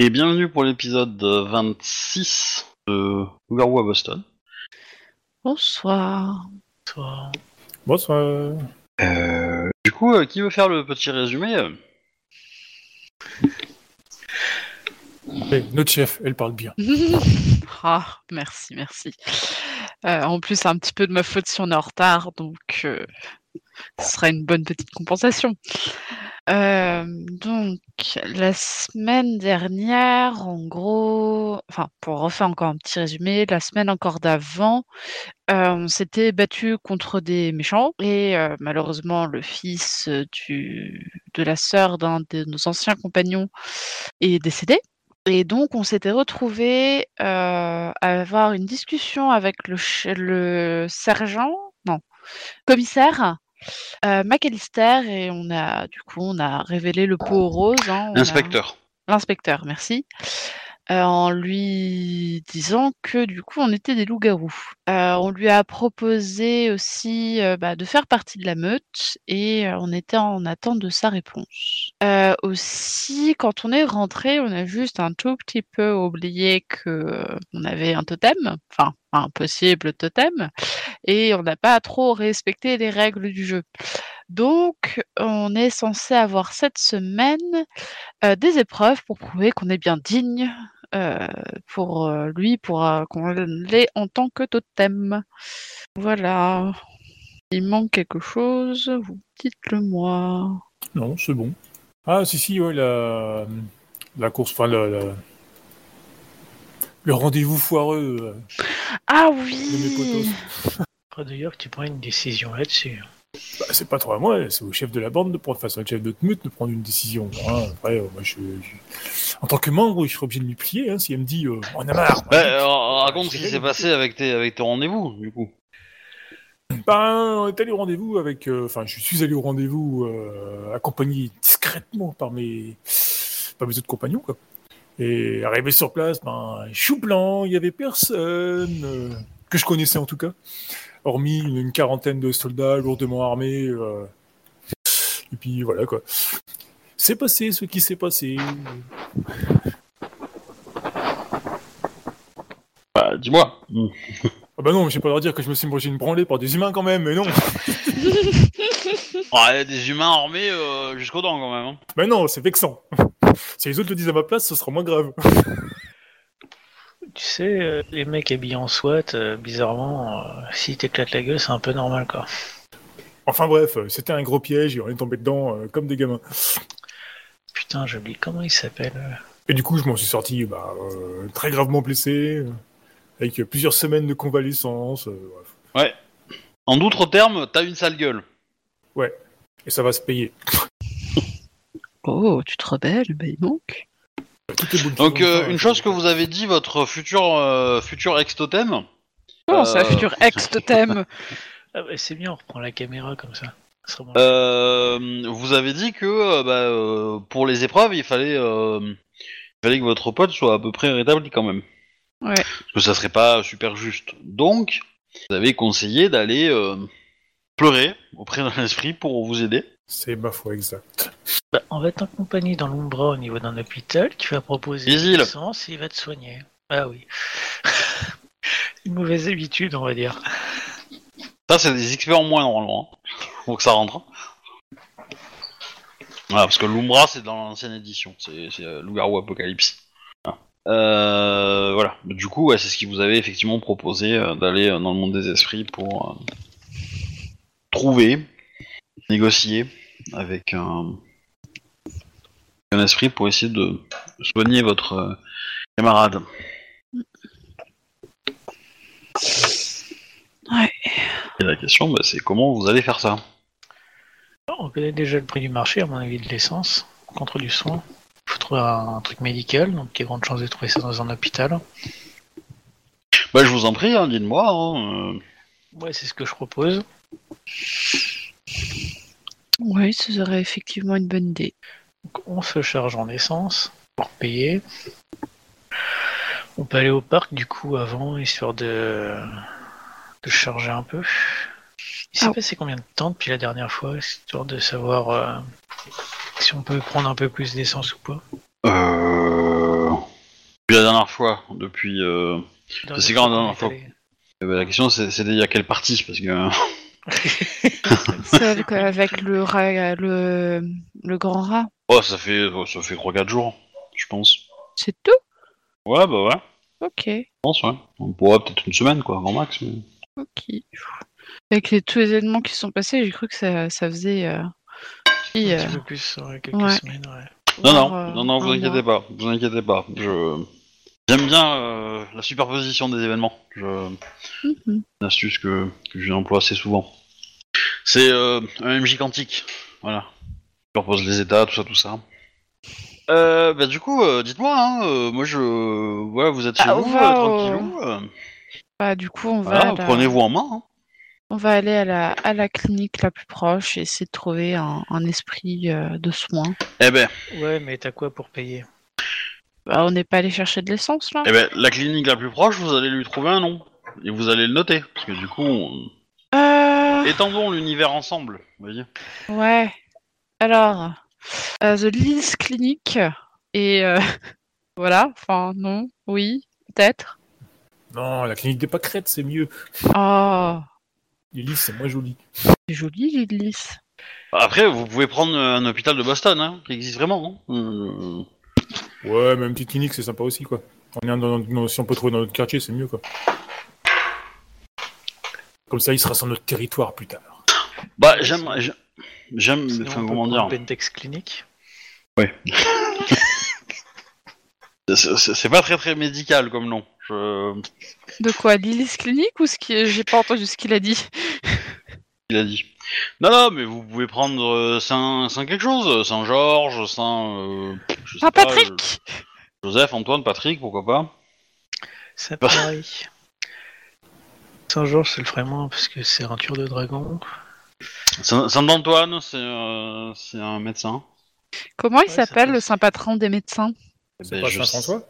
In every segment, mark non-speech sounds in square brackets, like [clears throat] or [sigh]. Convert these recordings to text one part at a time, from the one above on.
Et bienvenue pour l'épisode 26 de Loup-garou à Boston. Bonsoir. Toi. Bonsoir. Euh, du coup, euh, qui veut faire le petit résumé euh Eh, notre chef, elle parle bien. [laughs] ah, merci, merci. Euh, en plus, c'est un petit peu de ma faute si on est en retard, donc euh, ce sera une bonne petite compensation. Euh, donc, la semaine dernière, en gros, enfin, pour refaire encore un petit résumé, la semaine encore d'avant, euh, on s'était battu contre des méchants et euh, malheureusement, le fils de la sœur d'un de nos anciens compagnons est décédé. Et donc, on s'était retrouvé à avoir une discussion avec le sergent, non, commissaire euh, McAllister, et on a, du coup, on a révélé le pot rose. hein, on a- Inspecteur. L'inspecteur, merci. euh, en lui disant que du coup on était des loups-garous. Euh, on lui a proposé aussi euh, bah, de faire partie de la meute et on était en attente de sa réponse. Aussi, quand on est rentré, on a juste un tout petit peu oublié que on avait un totem, enfin un possible totem, et on n'a pas trop respecté les règles du jeu. Donc, on est censé avoir cette semaine euh, des épreuves pour prouver qu'on est bien digne euh, pour euh, lui, pour qu'on l'ait en tant que totem. Voilà. Il manque quelque chose, vous dites-le moi. Non, c'est bon. Ah, si, si, ouais, la, la course, enfin, la, la- le rendez-vous foireux Ah oui [laughs] Faudrait d'ailleurs que tu prennes une décision là-dessus. Bah, c'est pas trop à moi, c'est au chef de la bande de prendre, face au chef de Tmut de prendre une décision. hein. Après, euh, moi, je, je- en tant que membre, je serais obligé de m'y plier, hein, si elle me dit, euh, on a marre. Bah, euh, raconte ce qui s'est passé avec tes, avec tes rendez-vous, du coup. Ben, on est allé au rendez-vous avec. euh, Enfin, je suis allé au rendez-vous euh, accompagné discrètement par mes, par mes autres compagnons, quoi. Et arrivé sur place, ben, chou blanc, il y avait personne euh, que je connaissais en tout cas, hormis une, quarantaine de soldats lourdement armés. euh, et puis voilà quoi. C'est passé ce qui s'est passé. Bah, dis-moi. Ah bah non, je vais pas leur dire que je me suis mangé une branlée par des humains quand même, mais non. [laughs] Des humains armés euh, jusqu'aux dents, quand même. hein. Mais non, c'est vexant. Si les autres le disent à ma place, ce sera moins grave. Tu sais, euh, les mecs habillés en SWAT, euh, bizarrement, euh, si t'éclates la gueule, c'est un peu normal quoi. Enfin bref, c'était un gros piège et on est tombé dedans euh, comme des gamins. Putain, j'oublie comment il s'appelle. Et du coup, je m'en suis sorti bah, euh, très gravement blessé, euh, avec plusieurs semaines de convalescence. euh, bref. Ouais. En d'autres termes, t'as une sale gueule. Et ça va se payer. [laughs] Oh, tu te rebelles Ben donc. Tout est beau de Donc, euh, une chose que vous avez dit, votre futur, euh, futur ex-totem. Oh, c'est la Euh, future ex-totem [laughs] Ah bah c'est bien, on reprend la caméra comme ça. Ça sera bon. Euh, vous avez dit que euh, bah, euh, pour les épreuves, il fallait, euh, il fallait que votre pote soit à peu près rétabli quand même. Ouais. Parce que ça serait pas super juste. Donc, vous avez conseillé d'aller euh, pleurer auprès d'un esprit pour vous aider. C'est ma foi exacte. Bah, on va t'accompagner dans l'Umbra au niveau d'un hôpital, tu vas proposer une îles. licence et il va te soigner. Ah oui. [laughs] une mauvaise habitude, on va dire. Ça, c'est des XP en moins normalement. hein. Faut que ça rentre. Voilà, parce que l'Umbra, c'est dans l'ancienne édition. C'est euh, Loup-garou Apocalypse. Voilà. Euh, voilà. Du coup, ouais, c'est ce qui vous avait effectivement proposé euh, d'aller euh, dans le monde des esprits pour euh, trouver, négocier avec un, un esprit pour essayer de soigner votre euh, camarade. Ouais. Et la question, bah, c'est comment vous allez faire ça? On connaît déjà le prix du marché, à mon avis, de l'essence, contre du soin. Il faut trouver un, un truc médical, donc il y a grande chance de trouver ça dans un hôpital. Bah, je vous en prie, hein, dites-moi. hein, euh. Ouais, c'est ce que je propose. Oui, ce serait effectivement une bonne idée. Donc, on se charge en essence pour payer. On peut aller au parc du coup avant, histoire de, de charger un peu. Il s'est Ah. passé combien de temps depuis la dernière fois, histoire de savoir euh, si on peut prendre un peu plus d'essence ou pas? Euh... la dernière fois, depuis. euh, C'est quand fois la dernière fois allé. eh ben, la question, c'est- c'était il y a quelle partie Parce que. [laughs] Avec le, ra- le, le grand rat. Oh, ça fait, ça fait 3-4 jours, je pense. C'est tout? Ouais, bah ouais, Ok, je pense, ouais. On pourrait peut-être une semaine, quoi, grand max. mais- ok. Avec les, tous les événements qui sont passés, j'ai cru que ça, ça faisait... Euh... Un euh, petit peu plus, ouais, quelques ouais. semaines, ouais. Non, non, euh, non, non, vous un inquiétez mois. pas, vous inquiétez pas. Je. J'aime bien euh, la superposition des événements. Je... Mhm. Une astuce que, que j'emploie assez souvent. C'est euh, un MJ quantique. Voilà. Je repose les états, tout ça, tout ça. Euh, bah du coup, euh, dites-moi, hein, euh, moi je... Voilà, vous êtes chez Ah, on vous, va euh, tranquillou. euh, Bah, du coup, on va, voilà, à la- prenez-vous en main. hein. on va aller à la, à la clinique la plus proche et essayer de trouver un, un esprit euh, de soin. Eh ben, Ouais, mais t'as quoi pour payer? Bah, on n'est pas allé chercher de l'essence, là eh ben, la clinique la plus proche, vous allez lui trouver un nom. Et vous allez le noter. Parce que du coup, on-. Étendons l'univers ensemble, vous voyez. Ouais. Alors, euh, The Lil's Clinic. Et euh, [laughs] voilà. Enfin, non. Oui. Peut-être. Non, la clinique des pâquerettes, c'est mieux. Oh. Lys, c'est moins joli. C'est joli, Lil's. Après, vous pouvez prendre un hôpital de Boston, hein, qui existe vraiment. hein. Euh, Ouais, même petite clinique, c'est sympa aussi, quoi. On est dans, dans- si on peut trouver dans notre quartier, c'est mieux, quoi. Comme ça, il sera sur notre territoire plus tard. Bah, j'aime, j'aime- enfin, comment dire, Bentex Clinic. [laughs] c'est- c'est c'est pas très très médical comme nom. Je... De quoi Lil's Clinic ou ce qui... J'ai pas entendu ce qu'il a dit. Il a dit. Non, non, mais vous pouvez prendre euh, Saint, Saint quelque chose, Saint Georges, Saint, euh, je sais Ah, pas, Patrick euh, Joseph, Antoine, Patrick, pourquoi pas. Saint-Marie. Saint-Georges, c'est le moins parce que c'est un tueur de dragon. Saint, Saint Antoine, c'est, euh, c'est un médecin. Comment il Ouais, ça s'appelle, le saint patron des médecins? C'est Ben, pas je- Saint-François?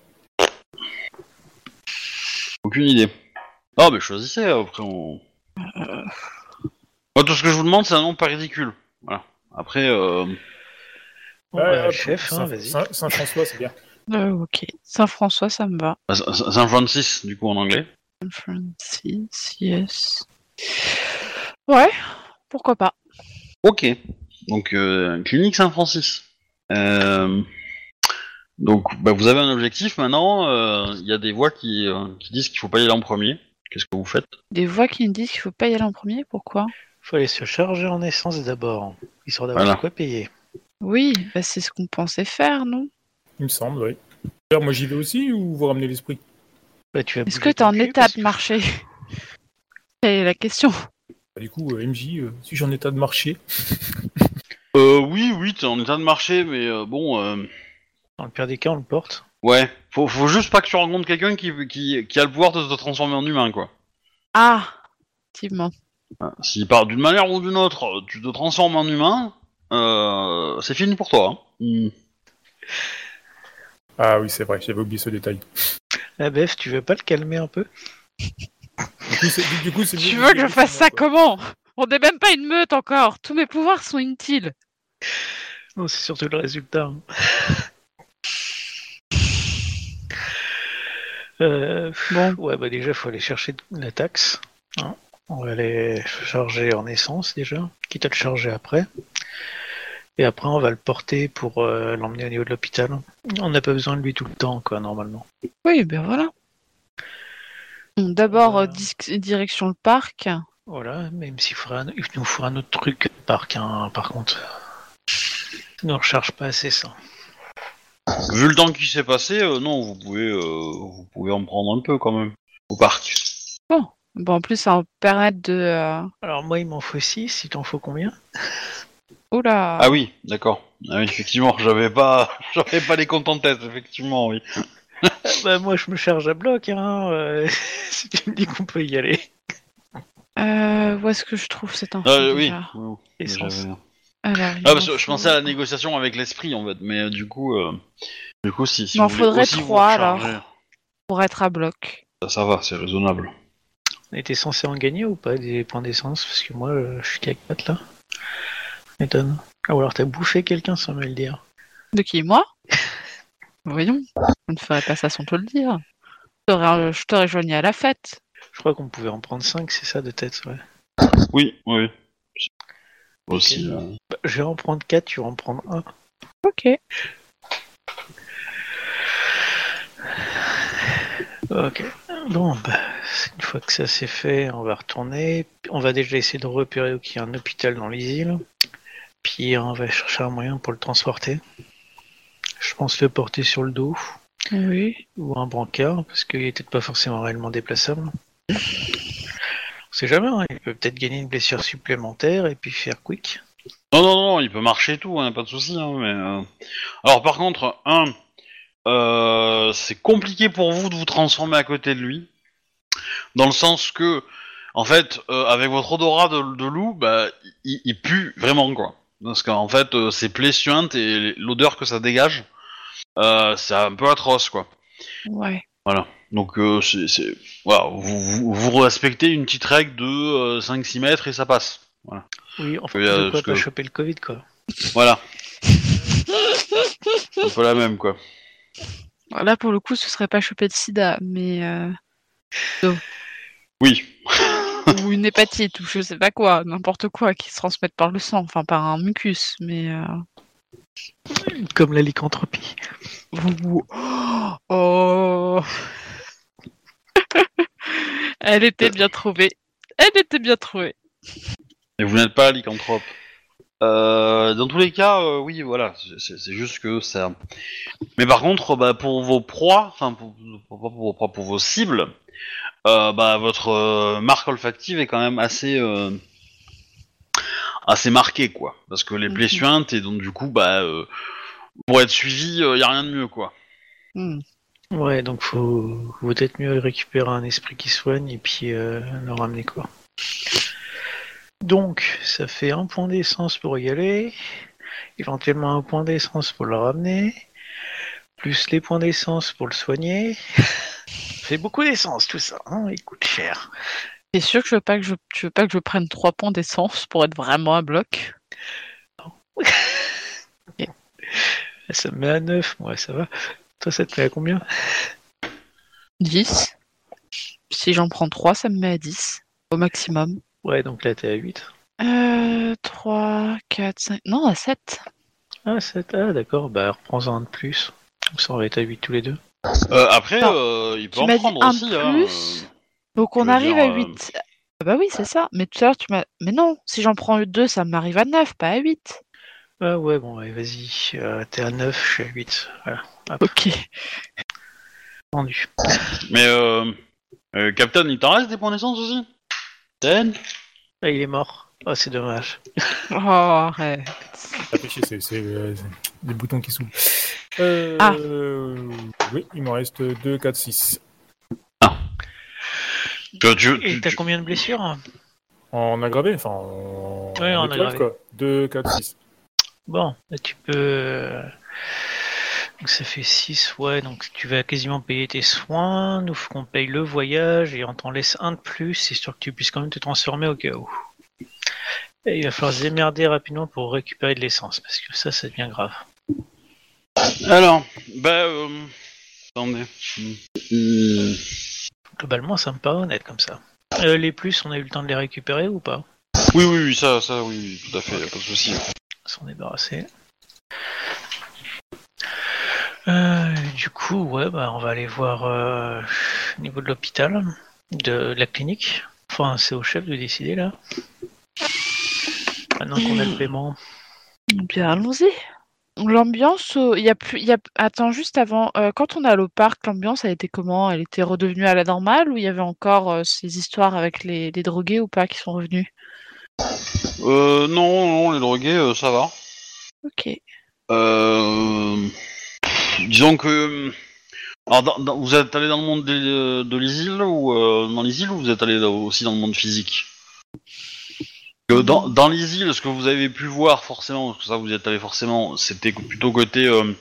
Aucune idée. Ah, mais choisissez, après on. Moi, tout ce que je vous demande, c'est un nom pas ridicule. Voilà. Après, euh, Bon, Ouais, bah, hop, chef, hein, Saint- vas-y. Saint- Saint-François, c'est bien. Euh, Ok. Saint-François, ça me va. Saint Saint Francis, du coup, en anglais. Francis, yes. Ouais, pourquoi pas. Ok. Donc, euh, clinique Saint-Francis. Euh, donc, bah, vous avez un objectif maintenant. euh, Il y a des voix qui, euh, qui disent qu'il faut pas y aller en premier. Qu'est-ce que vous faites? Des voix qui me disent qu'il faut pas y aller en premier, pourquoi? Faut aller se charger en essence d'abord, histoire d'avoir Voilà. de quoi payer. Oui, bah c'est ce qu'on pensait faire, non? Il me semble, oui. D'ailleurs, moi, j'y vais aussi ou vous ramenez l'esprit? Bah, Est-ce que t'es en état de que- marcher [laughs] C'est la question. Bah, Du coup, euh, MJ, euh, si j'ai en état de marcher, [laughs] euh, Oui, oui, t'es en état de marché, mais euh, bon. euh, Dans le pire des cas, on le porte. ouais. Faut, faut juste pas que tu rencontres quelqu'un qui, qui, qui a le pouvoir de te transformer en humain, quoi. Ah Effectivement. Voilà. Si par d'une manière ou d'une autre, tu te transformes en humain, euh, c'est fini pour toi. hein. Ah oui, c'est vrai, j'avais oublié ce détail. La Bef, tu veux pas le calmer un peu Du coup, c'est du- du coup, c'est Tu mieux veux que je fasse ça quoi. comment? On n'est même pas une meute encore. Tous mes pouvoirs sont inutiles. Non, c'est surtout le résultat. hein. Euh, Bon. ouais, bah déjà, faut aller chercher la taxe. hein. On va aller charger en essence déjà, quitte à le charger après. Et après, on va le porter pour euh, l'emmener au niveau de l'hôpital. On n'a pas besoin de lui tout le temps, quoi, normalement. Oui, ben voilà. Bon, D'abord, Euh. direction le parc. Voilà, même s'il faudra un- il nous faut un autre truc parc, hein, par contre. Ne recharge pas assez ça. Vu le temps qui s'est passé, euh, non, vous pouvez, euh, vous pouvez en prendre un peu quand même au parc. Bon, en plus, ça va me permettre de... euh, Alors moi, il m'en faut 6, si t'en faut combien? Oula Ah oui, d'accord. Ah oui, effectivement, [laughs] j'avais pas, [laughs] j'avais pas les comptes en tête, effectivement, oui. [laughs] Bah moi, je me charge à bloc, hein. euh, si tu me dis qu'on peut y aller. Euh, où est-ce que je trouve cette info Euh, oui. déjà oui, oui, Essence. j'avais- Alors, il Ah, parce m'en que je faut- pensais à la négociation avec l'esprit en fait, mais euh, du coup, euh, du coup, si, si Il m'en vous voulez faudrait aussi vous trois, recharger, alors. pour être à bloc. Ça, ça va, c'est raisonnable. On était censé en gagner ou pas des points d'essence? Parce que moi, euh, je suis qu'à 4 là. M'étonne. Ah, ou alors t'as bouffé quelqu'un sans me le dire. De qui Moi [laughs] Voyons, on ne ferait pas ça sans te le dire. Je t'aurais- Je t'aurais joigné à la fête. Je crois qu'on pouvait en prendre 5, c'est ça de tête, ouais. Oui, oui. Aussi. euh, Bah, je vais en prendre 4, tu vas en prendre un. Ok. Ok. Bon, bah, une fois que ça c'est fait, on va retourner. On va déjà essayer de repérer qu'il y a un hôpital dans les îles. Puis on va chercher un moyen pour le transporter. Je pense le porter sur le dos Oui. ou un brancard, parce qu'il est peut-être pas forcément réellement déplaçable. On sait jamais, hein, il peut peut-être gagner une blessure supplémentaire et puis faire quick. Non, non, non, il peut marcher et tout, hein, pas de souci. Hein, mais euh, alors par contre, un, euh, c'est compliqué pour vous de vous transformer à côté de lui, dans le sens que, en fait, euh, avec votre odorat de, de loup, bah, il, il pue vraiment quoi. Parce qu'en fait, euh, ses plaies suintent et l'odeur que ça dégage, euh, c'est un peu atroce quoi. Ouais. Donc euh, c'est, c'est- voilà, vous, vous, vous respectez une petite règle de euh, 5-6 mètres et ça passe. Oui, enfin, Oui, euh, de quoi parce pas que- choper le Covid, quoi. Voilà. C'est [laughs] un peu la même quoi. Là, pour le coup, ce serait pas choper de sida, mais. euh, Oui. Ou une hépatite, ou je sais pas quoi, n'importe quoi qui se transmette par le sang, enfin par un mucus, mais. euh, Comme la lycanthropie. [gasps] Oh [laughs] Elle était bien trouvée. Elle était bien trouvée. Et vous n'êtes pas lycanthrope. Euh, dans tous les cas, euh, oui, voilà, c'est- juste que ça. Mais par contre, bah, pour vos proies, enfin pour, pour, pour vos proies, pour vos cibles, euh, bah, votre euh, marque olfactive est quand même assez euh, assez marquée, quoi. Parce que les plaies Mhm. suintent et donc du coup, bah, euh, pour être suivi, il y a rien de mieux, quoi. Hmm. Ouais, donc faut, faut peut-être mieux récupérer un esprit qui soigne et puis euh, le ramener quoi. Donc, ça fait un point d'essence pour y aller, éventuellement un point d'essence pour le ramener, plus les points d'essence pour le soigner. Ça fait beaucoup d'essence tout ça, hein, il coûte cher. T'es sûr que je veux pas que je, tu veux pas que je prenne 3 points d'essence pour être vraiment à bloc? [laughs] Ça me met à 9, moi ça va. Toi ça te met à combien? 10. Si j'en prends 3, ça me met à 10 au maximum. Ouais, donc là t'es à 8. Euh, 3, 4, 5. Non, à 7. Ah, 7, ah d'accord, bah reprends-un de plus. Comme ça on va être à 8 tous les deux. Euh, après, euh, il peut tu en m'as dit prendre un aussi. de hein, plus. euh. Donc on veux arrive dire, à euh, 8. Ah bah oui, c'est ça. Mais tout à l'heure, tu m'as. Mais non, si j'en prends 2, ça m'arrive à 9, pas à 8. Ah ouais, bon, ouais, vas-y, euh, t'es à 9, je suis à 8. Voilà, Ok. vendu. Mais euh, euh, Captain, il t'en reste des points d'essence aussi? Ah, il est mort. Oh, c'est dommage. Oh, arrête. C'est c'est, euh, des boutons qui s'ouvrent. Euh, Ah. Oui, il m'en reste 2, 4, 6. Tu- tu- Et tu- t'as combien de blessures En aggravé, enfin en, Ouais, en aggravé. quoi. 2, 4, 6. Bon, tu peux... Donc ça fait 6, ouais, donc tu vas quasiment payer tes soins, nous faut qu'on paye le voyage, et on t'en laisse un de plus, histoire que tu puisses quand même te transformer au cas où. Et il va falloir se démerder rapidement pour récupérer de l'essence, parce que ça, ça devient grave. Alors, bah... Euh... Attendez. Globalement, ça me paraît honnête comme ça. Euh, les plus, on a eu le temps de les récupérer ou pas? Oui, oui, oui, ça, ça, oui, tout à fait, pas de souci. s'en débarrasser. Euh, du coup, ouais, bah, on va aller voir euh, au niveau de l'hôpital, de la clinique. Enfin, c'est au chef de décider là. Maintenant qu'on a le paiement. Bien, allons-y. L'ambiance, euh, il y a plus, il y a, attends juste avant, euh, quand on est allé au parc, l'ambiance a été comment? Elle était redevenue à la normale ou il y avait encore euh, ces histoires avec les, les drogués ou pas qui sont revenus? Euh, non, non, les drogués, euh, ça va. Ok. Euh... Disons que... Alors, dans- vous êtes allé dans le monde des- de les îles ou euh, dans ou vous êtes allé aussi dans le monde physique? Que dans, dans ce que vous avez pu voir forcément, parce que ça vous êtes allé forcément, c'était plutôt côté, euh,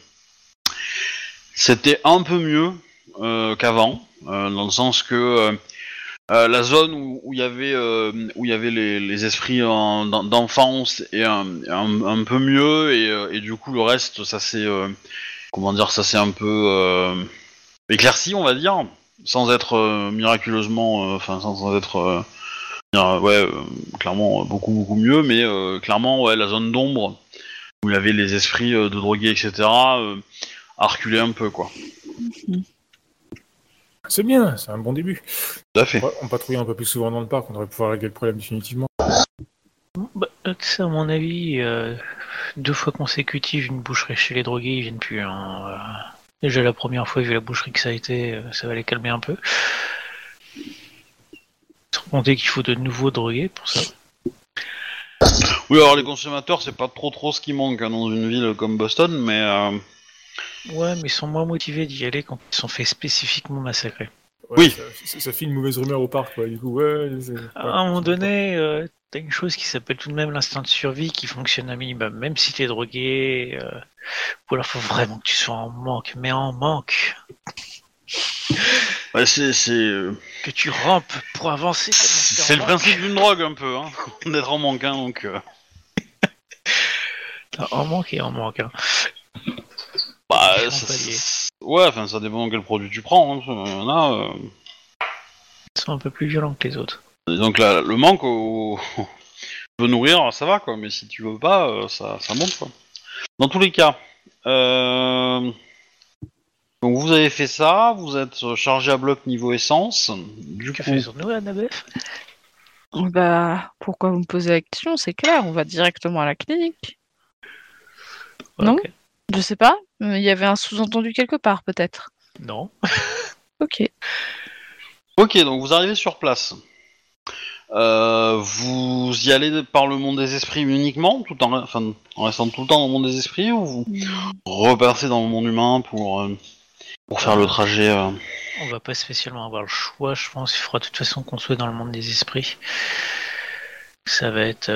c'était un peu mieux euh, qu'avant, euh, dans le sens que euh, euh, la zone où il y avait euh, où il y avait les, esprits en- d'en- d'enfance est un, peu mieux et, euh, et du coup le reste ça euh, comment dire, ça c'est un peu euh, éclairci, on va dire, sans être euh, miraculeusement, euh, enfin sans, sans être, euh, ouais, euh, clairement euh, beaucoup beaucoup mieux, mais euh, clairement ouais, la zone d'ombre où il y avait les esprits euh, de drogués, etc. euh, a reculé un peu quoi. C'est bien, c'est un bon début. Tout à fait. On patrouiller un peu plus souvent dans le parc, on devrait pouvoir régler le problème définitivement. Bah, ça, à mon avis, euh, deux fois consécutives, une boucherie chez les drogués, ils viennent plus. hein. Déjà la première fois, vu la boucherie que ça a été, euh, ça va les calmer un peu. Sans compter qu'il faut de nouveaux drogués pour ça. Oui, alors les consommateurs, c'est pas trop trop ce qui manque hein, dans une ville comme Boston, mais euh, Ouais, mais ils sont moins motivés d'y aller quand ils sont faits spécifiquement massacrer. Ouais, Oui. Ça, ça- ça fait une mauvaise rumeur au parc, quoi. Du coup, ouais. À un moment donné, euh, t'as une chose qui s'appelle tout de même l'instinct de survie qui fonctionne un minimum, même si t'es drogué. Euh, ou alors faut vraiment que tu sois en manque, mais en manque. ouais, c'est c'est euh, Que tu rampes pour avancer. c'est le manque. principe d'une drogue un peu, hein, [laughs] d'être en manque, hein, donc. euh, En manque et en manque. Hein. Bah, ça- ouais, enfin, ça dépend quel produit tu prends. Hein. Il y en a, euh, Ils sont un peu plus violents que les autres. Donc là, le manque, au... [laughs] tu veux nourrir, ça va, quoi. Mais si tu veux pas, euh, ça, ça monte, quoi. Dans tous les cas, euh... donc vous avez fait ça, vous êtes chargé à bloc niveau essence. Du Que coup, fait sur nous, Annabeth Bah, pourquoi vous me posez la question? C'est clair, on va directement à la clinique. Non? Ok. Je sais pas, il y avait un sous-entendu quelque part peut-être. Non. [laughs] Ok. ok, donc vous arrivez sur place. Euh, vous y allez par le monde des esprits uniquement, tout en, enfin, en restant tout le temps dans le monde des esprits, ou vous repassez dans le monde humain pour, euh, pour faire le trajet euh, On va pas spécialement avoir le choix, je pense. Il faudra de toute façon qu'on soit dans le monde des esprits. Ça va être.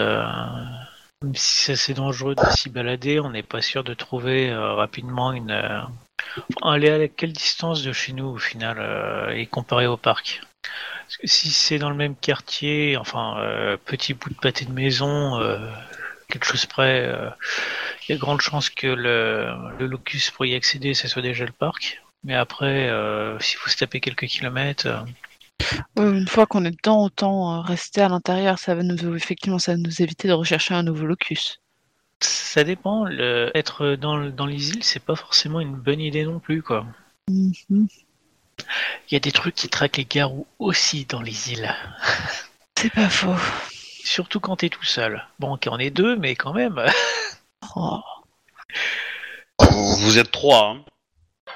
Si c'est dangereux de s'y balader, on n'est pas sûr de trouver euh, rapidement une. euh, enfin, aller à quelle distance de chez nous au final euh, et comparé au parc Parce que si c'est dans le même quartier, enfin, euh, petit bout de pâté de maison, euh, quelque chose près, il y a de grandes chances que le, locus pour y accéder, ça soit déjà le parc. Mais après, s'il faut se taper quelques kilomètres, une fois qu'on est dedans, autant euh, rester à l'intérieur. Ça va nous effectivement, ça va nous éviter de rechercher un nouveau locus. ça dépend. Le, être dans, dans les îles, c'est pas forcément une bonne idée non plus, quoi. Mhm. Il y a des trucs qui traquent les garous aussi dans les îles. [laughs] C'est pas faux. Surtout quand t'es tout seul. Bon, ok, on est deux, mais quand même. [laughs] Oh. Vous, êtes trois, hein.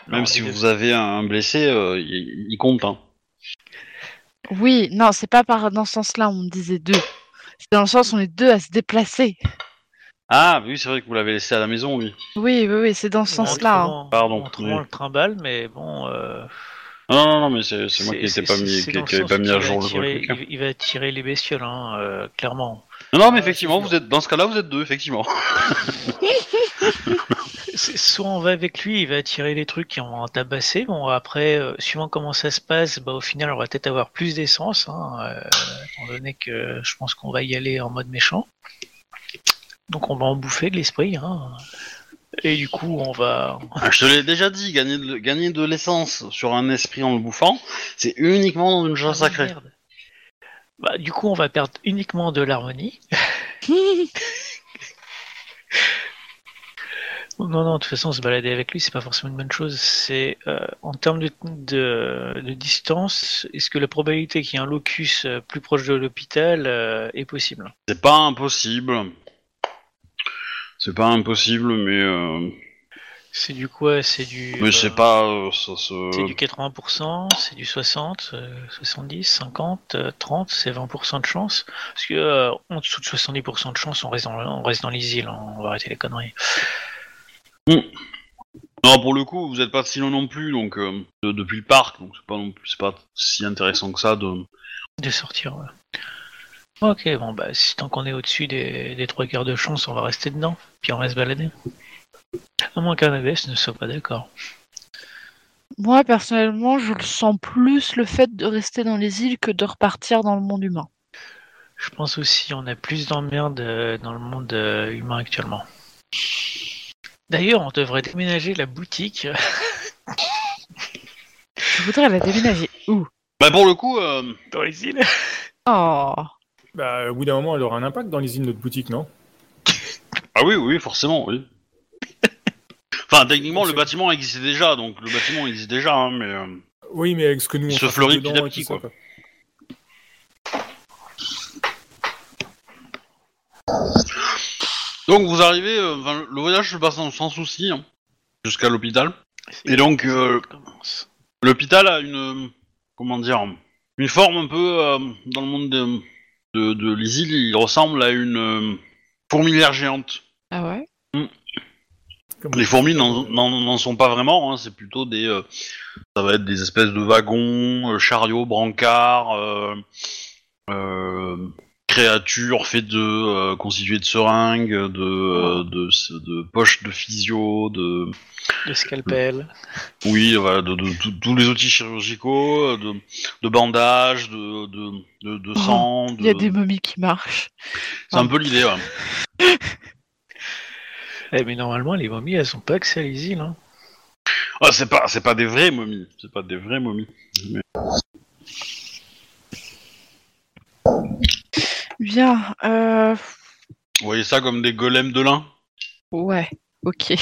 Non, même si vous avez un blessé, euh, il, il compte. Hein. Oui, non, c'est pas par dans ce sens-là, on me disait deux. C'est dans le sens où on est deux à se déplacer. Ah, oui, c'est vrai que vous l'avez laissé à la maison, oui. Oui, oui, oui, c'est dans ce sens-là. hein. Pardon, oui. le trimballe, mais bon. euh, Non, non, non, mais c'est c'est moi qui n'étais pas mis, c'est qui, dans le qui avait sens pas mis à va jour le attirer- truc. hein. il, il va attirer les bestioles, hein, euh, clairement. Non, non, mais Ouais, effectivement, vous êtes dans ce cas-là, vous êtes deux, effectivement. [laughs] C'est- Soit on va avec lui, il va attirer les trucs qui ont tabassé. Bon, après, euh, suivant comment ça se passe, bah, au final, on va peut-être avoir plus d'essence, hein, euh, étant donné que je pense qu'on va y aller en mode méchant. Donc on va en bouffer de l'esprit. Hein. Et du coup, on va... Ah, Je te l'ai déjà dit, gagner de, gagner de l'essence sur un esprit en le bouffant, c'est uniquement dans une chose Ah, sacrée. merde. Bah, du coup, on va perdre uniquement de l'harmonie. [laughs] Non, non, de toute façon, se balader avec lui, c'est pas forcément une bonne chose. C'est euh, en termes de, de, de distance, est-ce que la probabilité qu'il y ait un locus euh, plus proche de l'hôpital euh, est possible? C'est pas impossible. C'est pas impossible, mais euh, C'est du quoi? C'est du. mais euh, c'est pas euh, ça se. C'est du 80%, c'est du 60, euh, 70, 50, euh, 30, c'est 20% de chance. Parce que euh, en dessous de 70% de chance, on reste dans, on reste dans les îles, hein, on va arrêter les conneries. Non, pour le coup, vous êtes pas si loin non plus, donc euh, de- depuis le parc, donc c'est pas non plus, c'est pas si intéressant que ça de. De sortir, ouais. Ok, bon, bah, si tant qu'on est au-dessus des, des trois quarts de chance, on va rester dedans, puis on va se balader. À moins qu'un ABS ne soit pas d'accord. Moi, personnellement, je le sens plus le fait de rester dans les îles que de repartir dans le monde humain. Je pense aussi on a plus d'emmerdes euh, dans le monde euh, humain actuellement. D'ailleurs, on devrait déménager la boutique. Je voudrais la déménager. Où? Bah pour le coup, euh, dans les îles. Oh Bah, au bout d'un moment, elle aura un impact dans les îles, notre boutique, non? Ah oui, oui, forcément, oui. [laughs] Enfin, techniquement, le bâtiment existait déjà, donc le bâtiment existe déjà, hein, mais... euh, Oui, mais avec ce que nous, on Il se fleurit dedans petit à et petit, tout ça, quoi. Donc vous arrivez, euh, enfin, le voyage se passe sans, sans souci, hein, jusqu'à l'hôpital. Et donc, euh. L'hôpital a une... Comment dire Une forme un peu, euh, dans le monde de, de, de les îles, il ressemble à une euh, fourmilière géante. Ah ouais? Comme- Les fourmis n'en sont pas vraiment, hein, c'est plutôt des... euh, ça va être des espèces de wagons, euh, chariots, brancards, euh, euh, créatures faites de... euh, constituées de seringues, de, euh, de, de poches de physio, de... Le scalpel. Oui, voilà, de, de- de- tous les outils chirurgicaux, de, de bandages, de, de, de, de Oh, sang. Il y a de- des momies qui marchent. C'est un peu l'idée, ouais. [laughs] Eh, mais normalement, les momies, elles ont pas accès à les îles. Hein. Ah, c'est pas, c'est pas des vraies momies. C'est pas des vraies momies. Mais- Bien, euh... Vous voyez ça comme des golems de lin Ouais, ok.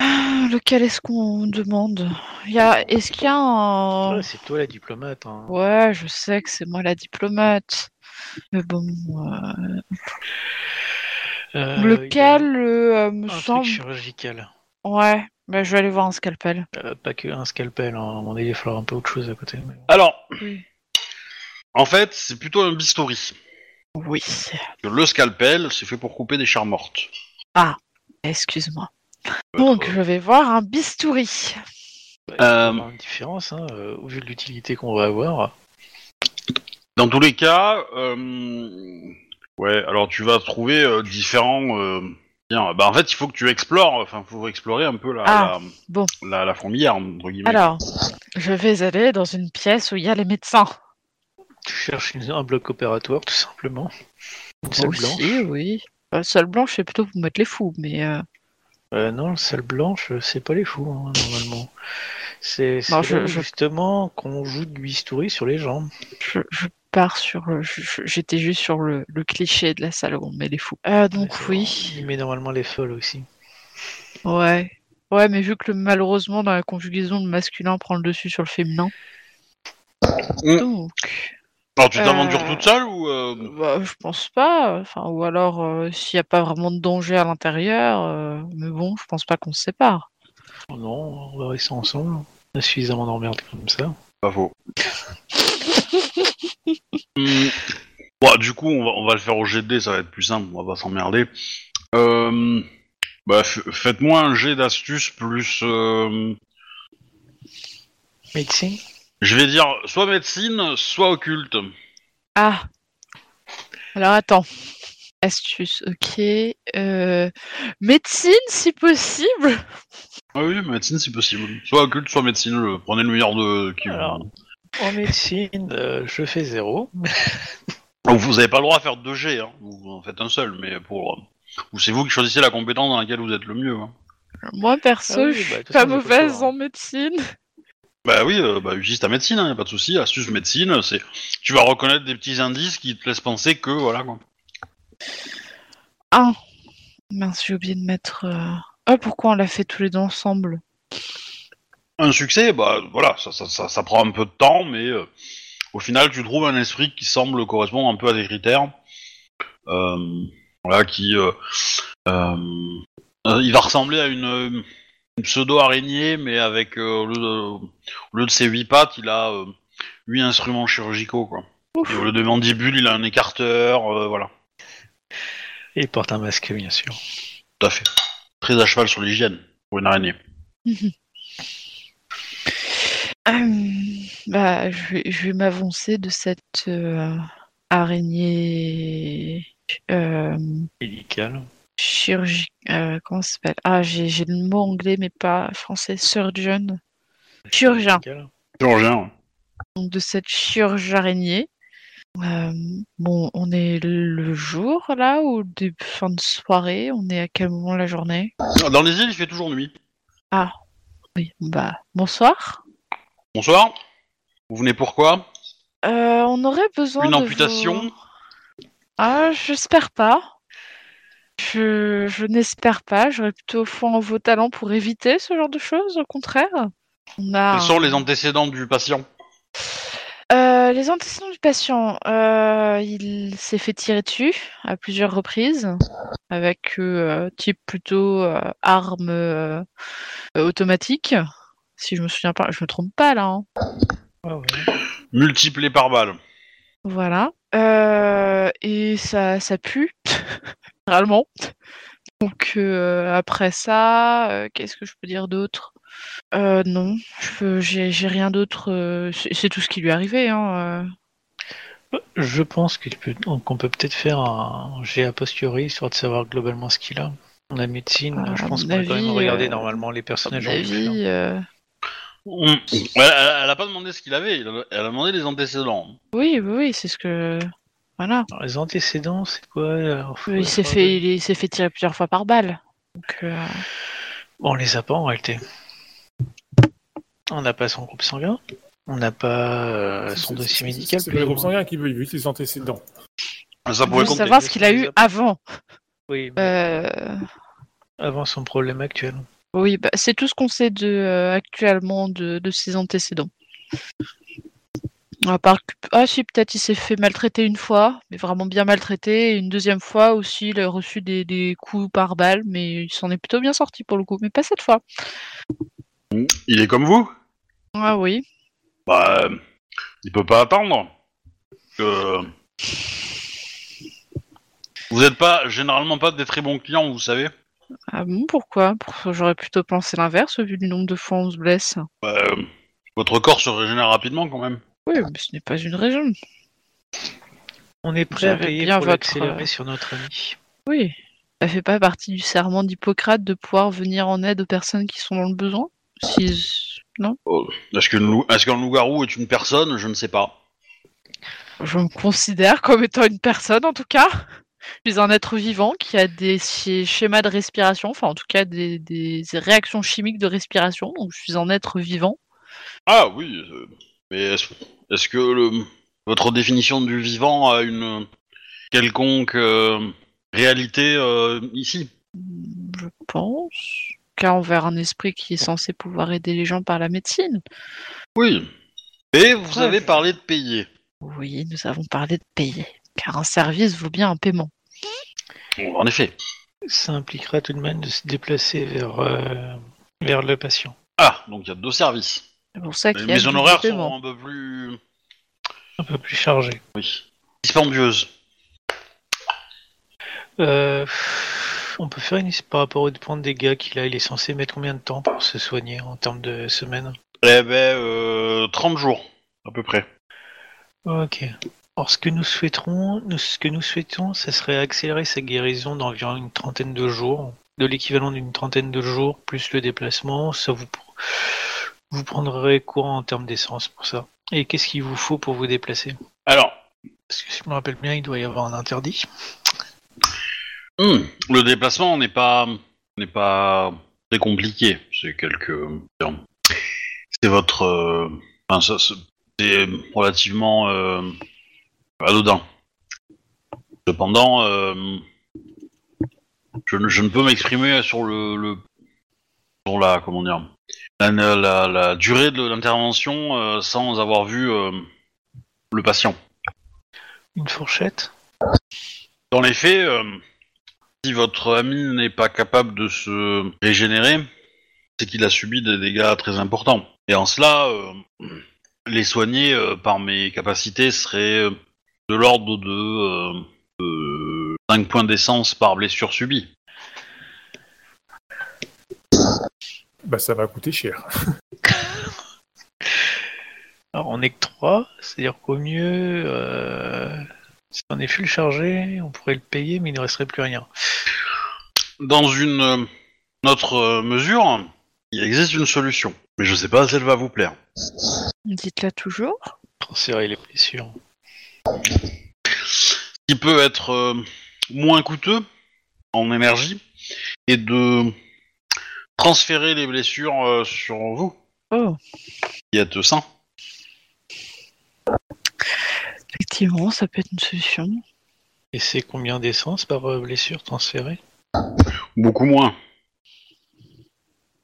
Ah, Lequel est-ce qu'on demande? Il y a... Est-ce qu'il y a un... Ouais, c'est toi la diplomate. Hein. Ouais, je sais que c'est moi la diplomate. Mais bon, euh, Euh, lequel euh, me a Un semble... truc chirurgical. Ouais, bah, je vais aller voir un scalpel. Euh, pas que un scalpel. Hein. À un moment donné, il va falloir un peu autre chose à côté. mais- Alors, Oui. En fait, c'est plutôt un bistouri. Oui, Le scalpel, c'est fait pour couper des chars mortes. excuse-moi. Donc, je vais voir un bistouri. Bah, il y Euh, avoir une différence, hein, euh, au vu de l'utilité qu'on va avoir. Dans tous les cas, euh... ouais, alors tu vas trouver euh, différents. euh, Bien, bah en fait, il faut que tu explores. Enfin, faut explorer un peu la, Ah, la, bon. la, la fourmilière entre guillemets. Alors, je vais aller dans une pièce où il y a les médecins. Tu cherches une- un bloc opératoire, tout simplement. Une salle Aussi, blanche. oui. La salle blanche, c'est plutôt pour mettre les fous, mais... euh, Euh, non, la salle blanche, c'est pas les fous, hein, normalement. C'est je- je- justement qu'on joue du bistouri sur les jambes. Je, je pars sur J'étais juste sur le, le cliché de la salle où on met les fous. Euh, donc Ouais, oui. Il met normalement les folles aussi. Ouais. Ouais, mais vu que le- malheureusement dans la conjugaison le masculin prend le dessus sur le féminin. Mm. Donc. Alors, tu Euh, t'aventures toute seule ou euh, Bah, je pense pas. Enfin, ou alors euh, s'il n'y a pas vraiment de danger à l'intérieur. euh, mais bon, je pense pas qu'on se sépare. Oh non, on va rester ensemble. On a suffisamment d'emmerdes comme ça. pas faux [laughs] Hmm. Bon, du coup, on va, on va le faire au dés, ça va être plus simple, on va pas s'emmerder. Euh, bah, faites-moi un jet d'astuce plus. euh, Médecine? Je vais dire soit médecine, soit occulte. Ah. Alors attends. Astuce, ok. Euh, médecine, si possible. Ah oui, médecine si possible. Soit occulte, soit médecine. le- Prenez le meilleur de qui. Alors. En médecine, euh, je fais zéro. Donc, [laughs] vous avez pas le droit à faire deux jets, hein. vous en faites un seul, mais pour. Ou c'est vous qui choisissez la compétence dans laquelle vous êtes le mieux. hein. Moi perso, Ah oui, je suis bah, de toute pas façon, mauvaise hein. en médecine. Bah oui, euh, bah utilise ta médecine, hein, y a pas de souci. Astuce médecine, c'est tu vas reconnaître des petits indices qui te laissent penser que voilà quoi. Ah. Mince, j'ai oublié de mettre. euh, Ah, pourquoi on l'a fait tous les deux ensemble? Un succès, bah voilà, ça, ça, ça, ça prend un peu de temps, mais euh, au final tu trouves un esprit qui semble correspondre un peu à des critères. Euh, voilà, qui euh, euh, euh, il va ressembler à une, une pseudo araignée, mais avec euh, au, lieu de, au lieu de ses huit pattes, il a euh, huit instruments chirurgicaux quoi. Ouf. Et au lieu de mandibule, il a un écarteur, euh, voilà. Et il porte un masque, bien sûr. Tout à fait. Très à cheval sur l'hygiène pour une araignée. Hum, [laughs] Bah, je vais, je vais m'avancer de cette euh, araignée. Euh, Médical. Chirurgie. euh, comment ça s'appelle? Ah, j'ai j'ai le mot anglais, mais pas français. Surgeon. Chirurgien. Chirurgien. Donc, de cette chirurgie araignée. Euh, bon, on est le jour là ou des fin de soirée? On est à quel moment de la journée? Dans les îles, il fait toujours nuit. Ah, oui, bah bonsoir. Bonsoir. Vous venez pourquoi Euh, on aurait besoin Une de amputation? vos- Ah, j'espère pas. Je, je n'espère pas. J'aurais plutôt foi en vos talents pour éviter ce genre de choses, au contraire. On a Quels sont les antécédents du patient? Euh, les antécédents du patient, euh, il s'est fait tirer dessus à plusieurs reprises, avec euh, type plutôt euh, arme automatique, si je me souviens pas, je me trompe pas là. hein. Ouais. Multiplé par balle. Voilà. Euh, et ça, ça pue, [laughs] réellement. Donc euh, après ça, euh, qu'est-ce que je peux dire d'autre? Euh, Non, j'ai rien d'autre. euh, c'est tout ce qui lui est arrivé. Hein, euh. Je pense peut- qu'on peut peut-être faire un jet a posteriori, histoire de savoir globalement ce qu'il a. La médecine, je pense qu'on a quand même euh, normalement les personnages. avis, euh, Hum. Elle, elle- a pas demandé ce qu'il avait, elle a demandé les antécédents. Oui, oui, oui, c'est ce que. Voilà. Alors, les antécédents, c'est quoi faut- Il s'est fait, il s'est fait tirer plusieurs fois par balle. Donc, euh, Bon, on les a pas en réalité. On n'a pas son groupe sanguin. On n'a pas euh, son dossier médical. C'est le ou groupe sanguin qui veut, il veut les antécédents. Ça pourrait savoir ce qu'il a eu avant. Oui, mais Euh, avant son problème actuel. Oui, bah, c'est tout ce qu'on sait de, euh, actuellement de, de ses antécédents. À part que- Ah si, peut-être il s'est fait maltraiter une fois, mais vraiment bien maltraité. Et une deuxième fois aussi, il a reçu des, des coups par balle, mais il s'en est plutôt bien sorti pour le coup. Mais pas cette fois. Il est comme vous? Ah oui. Bah, euh, il peut pas attendre. Euh, Vous êtes pas, généralement pas des très bons clients, vous savez? Ah bon, pourquoi? Pour- J'aurais plutôt pensé l'inverse, vu du nombre de fois où on se blesse. Bah, euh, votre corps se régénère rapidement quand même. Oui, mais ce n'est pas une raison. On est prêt à payer bien pour votre, l'accélérer sur notre ami. Oui. Ça fait pas partie du serment d'Hippocrate de pouvoir venir en aide aux personnes qui sont dans le besoin? Si... Non? Est-ce que le loup- est-ce qu'un loup-garou est une personne? Je ne sais pas. Je me considère comme étant une personne en tout cas. Je suis un être vivant qui a des schémas schémas de respiration, enfin en tout cas des, des réactions chimiques de respiration, donc je suis un être vivant. Ah oui, euh, mais est-ce que le- votre définition du vivant a une quelconque euh, réalité euh, ici? Je pense. Car envers un esprit qui est censé pouvoir aider les gens par la médecine. Oui. Et vous avez parlé de payer. Oui, nous avons parlé de payer. Car un service vaut bien un paiement. En effet. Ça impliquera tout de même de se déplacer vers, euh, vers le patient. Ah, donc il y a deux services. C'est pour ça qu'il y Mais a mes double honoraires paiement. sont un peu plus... Un peu plus chargé. Oui. Dispendieuses. Euh, on peut faire une par rapport au point de dégâts qu'il a. Il est censé mettre combien de temps pour se soigner en termes de semaines Eh ben, euh, 30 jours, à peu près. Ok. Alors ce que nous souhaiterons, nous, ce que nous souhaitons, ce serait accélérer sa guérison d'environ une trentaine de jours, de l'équivalent d'une trentaine de jours plus le déplacement. Ça vous vous prendrez courant en termes d'essence pour ça. Et qu'est-ce qu'il vous faut pour vous déplacer? Alors, Parce que si je me rappelle bien, il doit y avoir un interdit. hmm, le déplacement n'est pas n'est pas très compliqué. C'est quelques... C'est votre... euh, Enfin, ça, c'est c'est relativement euh, anodin. Cependant, euh, je, ne- je ne peux m'exprimer sur le, le sur la comment dire la, la- la durée de l'intervention euh, sans avoir vu euh, le patient. Une fourchette? Dans les faits, euh, si votre ami n'est pas capable de se régénérer, c'est qu'il a subi des dégâts très importants. Et en cela, euh, les soigner euh, par mes capacités serait euh, de l'ordre de, euh, 5 points d'essence par blessure subie. Bah, ça va coûter cher. [laughs] Alors on est que 3, c'est-à-dire qu'au mieux, euh, si on est full chargé, on pourrait le payer, mais il ne resterait plus rien. Dans une euh, autre euh, mesure, il existe une solution. Mais je sais pas si elle va vous plaire. Dites-la toujours. Transférer les blessures. qui peut être euh, moins coûteux en énergie et de transférer les blessures euh, sur vous, Oh, qui êtes sain. effectivement, ça peut être une solution. Et c'est combien d'essence par euh, blessure transférée? Beaucoup moins.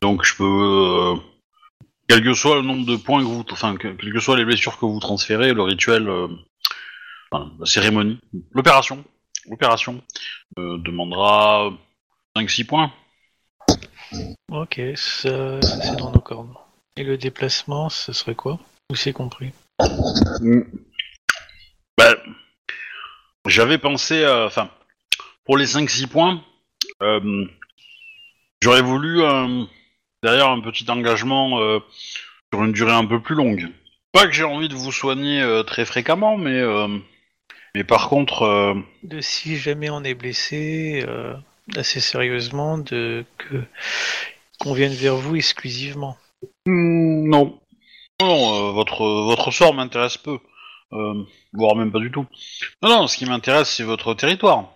Donc je peux, euh, quel que soit le nombre de points que vous, enfin que- quelles que soient les blessures que vous transférez, le rituel, euh, enfin, la cérémonie, l'opération, l'opération euh, demandera 5-6 points. Ok, ça, ça, c'est dans nos cordes. Et le déplacement, ce serait quoi? Où c'est compris? Ben, j'avais pensé, à- enfin, pour les 5-6 points, euh, j'aurais voulu euh, derrière un petit engagement euh, sur une durée un peu plus longue. Pas que j'ai envie de vous soigner euh, très fréquemment, mais euh, mais par contre, euh, De si jamais on est blessé euh, assez sérieusement, de que qu'on vienne vers vous exclusivement. hmm, non, non, euh, votre votre sort m'intéresse peu, euh, voire même pas du tout. Non, non, ce qui m'intéresse c'est votre territoire.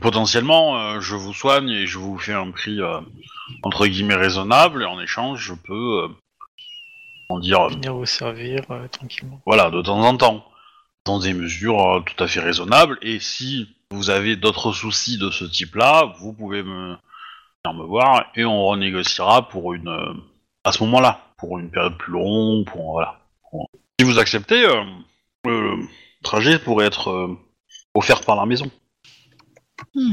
Potentiellement, euh, je vous soigne et je vous fais un prix entre guillemets raisonnable, et en échange, je peux, en dire, Venir vous servir tranquillement. voilà, de temps en temps, dans des mesures tout à fait raisonnables. Et si vous avez d'autres soucis de ce type-là, vous pouvez me venir me voir et on renégociera pour une, euh, à ce moment-là, pour une période plus longue, pour voilà. Pour- Si vous acceptez, euh, le trajet pourrait être euh, offert par la maison. Hmm.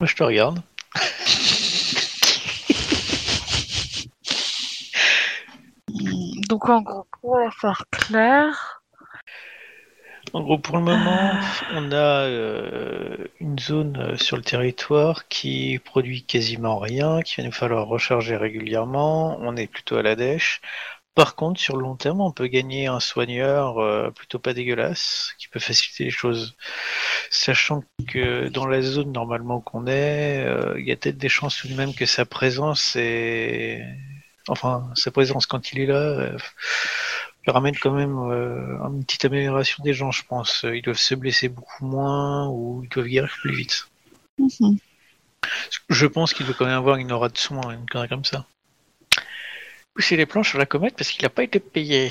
Moi, je te regarde. Hmm, Donc en gros, pour la faire claire, En gros, pour le moment, on a euh, une zone euh, sur le territoire qui produit quasiment rien, qu'il va nous falloir recharger régulièrement. On est plutôt à la dèche. Par contre, sur le long terme, on peut gagner un soigneur euh, plutôt pas dégueulasse, qui peut faciliter les choses. Sachant que dans la zone normalement qu'on est, il y a peut-être des chances tout de même que sa présence est... Enfin, sa présence quand il est là, il ramène quand même euh, une petite amélioration des gens, je pense. Ils doivent se blesser beaucoup moins ou ils doivent guérir plus vite. Mhm. Je pense qu'il doit quand même avoir une aura de soin, une connerie comme ça. Pousser les planches sur la comète parce qu'il n'a pas été payé.